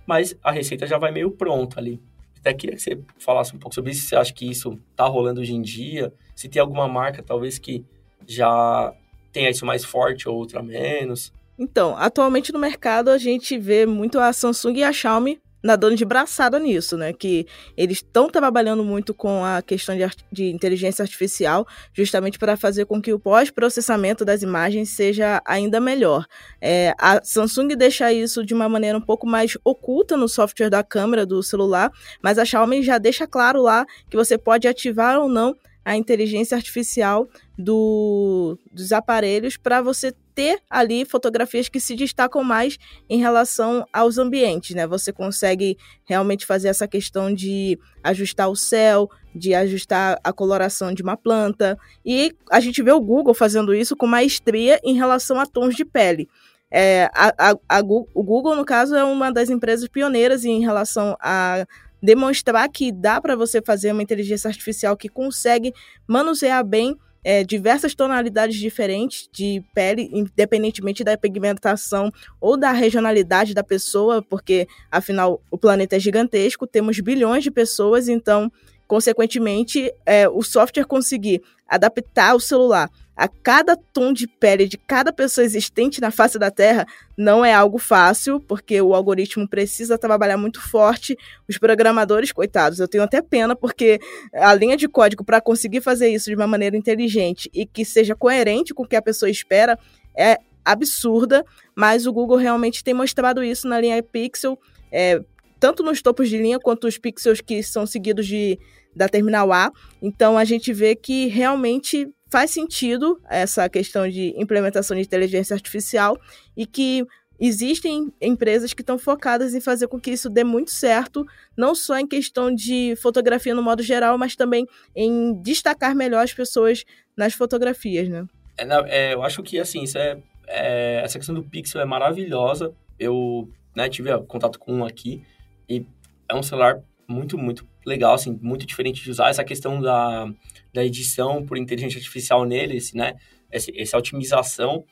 mas a receita já vai meio pronta ali. Até queria que você falasse um pouco sobre isso, se você acha que isso está rolando hoje em dia, se tem alguma marca talvez que já tenha isso mais forte ou outra menos. Então, atualmente no mercado a gente vê muito a Samsung e a Xiaomi nadando de braçada nisso, né? Que eles estão trabalhando muito com a questão de, de inteligência artificial, justamente para fazer com que o pós-processamento das imagens seja ainda melhor. É, a Samsung deixa isso de uma maneira um pouco mais oculta no software da câmera do celular, mas a Xiaomi já deixa claro lá que você pode ativar ou não a inteligência artificial do, dos aparelhos para você ter ali fotografias que se destacam mais em relação aos ambientes, né? Você consegue realmente fazer essa questão de ajustar o céu, de ajustar a coloração de uma planta. E a gente vê o Google fazendo isso com maestria em relação a tons de pele. É, a, a, a, o Google, no caso, é uma das empresas pioneiras em relação a demonstrar que dá para você fazer uma inteligência artificial que consegue manusear bem é, diversas tonalidades diferentes de pele, independentemente da pigmentação ou da regionalidade da pessoa, porque afinal o planeta é gigantesco, temos bilhões de pessoas, então, consequentemente, é, o software conseguir adaptar o celular a cada tom de pele de cada pessoa existente na face da Terra não é algo fácil, porque o algoritmo precisa trabalhar muito forte. Os programadores, coitados, eu tenho até pena, porque a linha de código para conseguir fazer isso de uma maneira inteligente e que seja coerente com o que a pessoa espera é absurda, mas o Google realmente tem mostrado isso na linha Pixel, é, tanto nos topos de linha quanto os pixels que são seguidos de, da terminal A. Então a gente vê que realmente faz sentido essa questão de implementação de inteligência artificial e que existem empresas que estão focadas em fazer com que isso dê muito certo, não só em questão de fotografia no modo geral, mas também em destacar melhor as pessoas nas fotografias, né? É, é, eu acho que, assim, isso é, é, essa questão do pixel é maravilhosa. Eu né, tive contato com um aqui e é um celular muito, muito legal, assim, muito diferente de usar. Essa questão da, da edição por inteligência artificial neles, né? Essa, essa otimização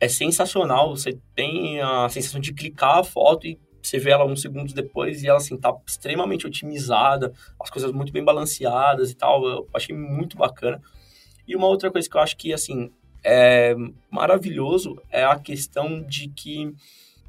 é sensacional. Você tem a sensação de clicar a foto e você vê ela uns segundos depois e ela, assim, tá extremamente otimizada, as coisas muito bem balanceadas e tal. Eu achei muito bacana. E uma outra coisa que eu acho que, assim, é maravilhoso é a questão de que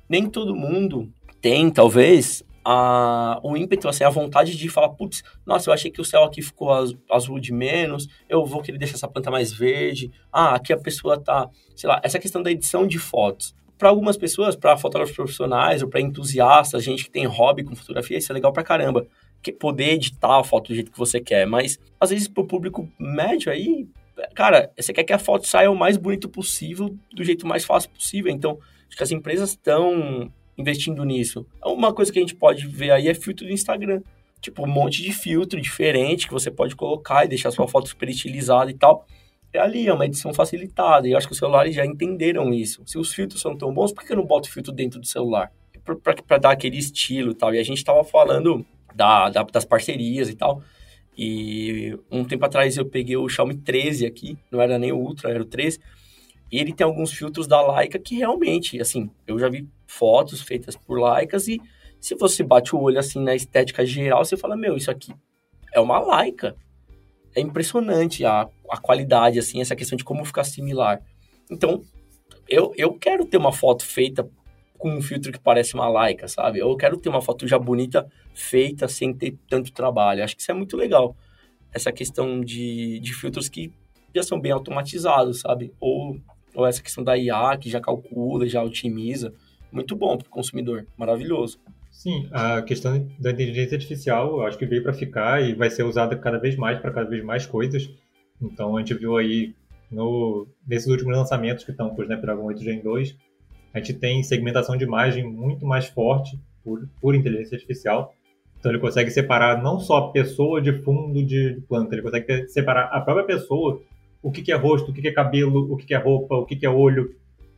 nem todo mundo tem, talvez, a, o ímpeto, assim, a vontade de falar, putz, nossa, eu achei que o céu aqui ficou azul de menos, eu vou querer deixar essa planta mais verde, ah, aqui a pessoa tá, sei lá, essa questão da edição de fotos. Para algumas pessoas, para fotógrafos profissionais ou para entusiastas, gente que tem hobby com fotografia, isso é legal pra caramba. Que poder editar a foto do jeito que você quer, mas às vezes pro público médio aí, cara, você quer que a foto saia o mais bonito possível, do jeito mais fácil possível. Então, acho que as empresas estão investindo nisso. Uma coisa que a gente pode ver aí é filtro do Instagram. Tipo, um monte de filtro diferente que você pode colocar e deixar sua foto super estilizada e tal. É ali, é uma edição facilitada. E eu acho que os celulares já entenderam isso. Se os filtros são tão bons, por que eu não boto filtro dentro do celular? Para dar aquele estilo e tal. E a gente estava falando da, da, das parcerias e tal. E um tempo atrás eu peguei o Xiaomi 13 aqui, não era nem o Ultra, era o 13 E ele tem alguns filtros da Leica que realmente, assim, eu já vi fotos feitas por Leicas e se você bate o olho assim na estética geral, você fala, meu, isso aqui é uma Leica. É impressionante a, a qualidade, assim, essa questão de como ficar similar. Então, eu, eu quero ter uma foto feita com um filtro que parece uma Leica, sabe? Eu quero ter uma foto já bonita feita sem ter tanto trabalho. Acho que isso é muito legal. Essa questão de, de filtros que já são bem automatizados, sabe? Ou, ou essa questão da IA, que já calcula, já otimiza. Muito bom para o consumidor. Maravilhoso. Sim, a questão da inteligência artificial, eu acho que veio para ficar e vai ser usada cada vez mais para cada vez mais coisas. Então, a gente viu aí no, nesses últimos lançamentos que estão com o Snapdragon 8 Gen 2, a gente tem segmentação de imagem muito mais forte por, por inteligência artificial. Então ele consegue separar não só pessoa de fundo de planta, ele consegue separar a própria pessoa, o que, que é rosto, o que, que é cabelo, o que, que é roupa, o que, que é olho.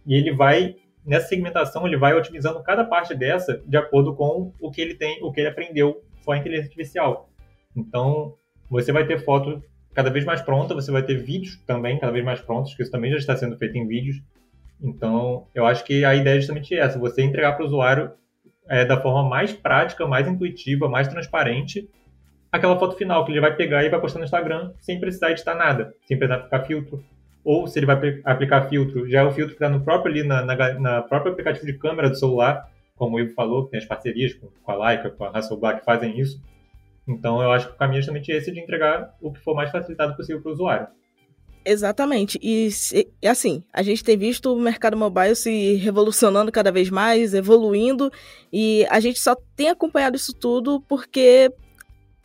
E ele vai, nessa segmentação, ele vai otimizando cada parte dessa de acordo com o que ele tem, o que ele aprendeu com a inteligência artificial. Então, você vai ter foto cada vez mais pronta, você vai ter vídeos também cada vez mais prontos, que isso também já está sendo feito em vídeos. Então, eu acho que a ideia é justamente essa: você entregar para o usuário é, da forma mais prática, mais intuitiva, mais transparente, aquela foto final que ele vai pegar e vai postar no Instagram sem precisar editar nada, sem precisar aplicar filtro. Ou se ele vai aplicar filtro, já é o filtro que está no próprio ali na, na, na, aplicativo de câmera do celular, como o Ivo falou, tem as parcerias com, com a Leica, com a Hasselblad que fazem isso. Então eu acho que o caminho é justamente esse de entregar o que for mais facilitado possível para o usuário. Exatamente. E assim, a gente tem visto o mercado mobile se revolucionando cada vez mais, evoluindo, e a gente só tem acompanhado isso tudo porque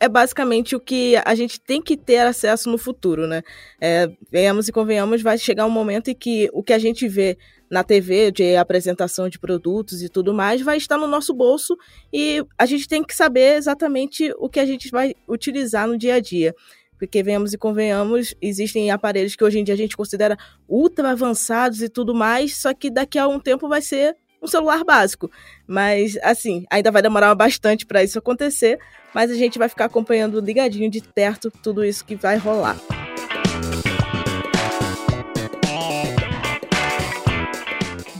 é basicamente o que a gente tem que ter acesso no futuro, né? É, venhamos e convenhamos, vai chegar um momento em que o que a gente vê na TV de apresentação de produtos e tudo mais vai estar no nosso bolso e a gente tem que saber exatamente o que a gente vai utilizar no dia a dia. Porque venhamos e convenhamos, existem aparelhos que hoje em dia a gente considera ultra avançados e tudo mais, só que daqui a um tempo vai ser um celular básico. Mas, assim, ainda vai demorar bastante para isso acontecer, mas a gente vai ficar acompanhando ligadinho de perto tudo isso que vai rolar.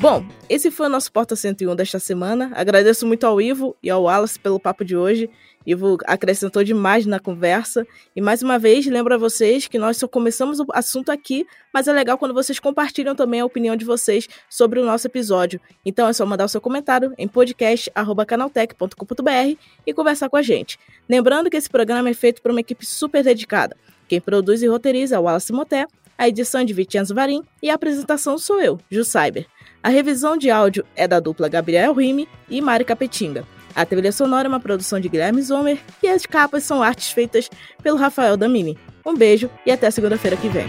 Bom, esse foi o nosso Porta 101 desta semana. Agradeço muito ao Ivo e ao Wallace pelo papo de hoje. Ivo acrescentou demais na conversa. E mais uma vez, lembro a vocês que nós só começamos o assunto aqui, mas é legal quando vocês compartilham também a opinião de vocês sobre o nosso episódio. Então é só mandar o seu comentário em podcast.canaltech.com.br e conversar com a gente. Lembrando que esse programa é feito por uma equipe super dedicada. Quem produz e roteiriza é o Wallace Moté, a edição de Vitianzo Varim e a apresentação sou eu, Ju Cyber. A revisão de áudio é da dupla Gabriel Rime e Mari Capetinga. A trilha sonora é uma produção de Guilherme Zomer e as capas são artes feitas pelo Rafael Damini. Um beijo e até segunda-feira que vem.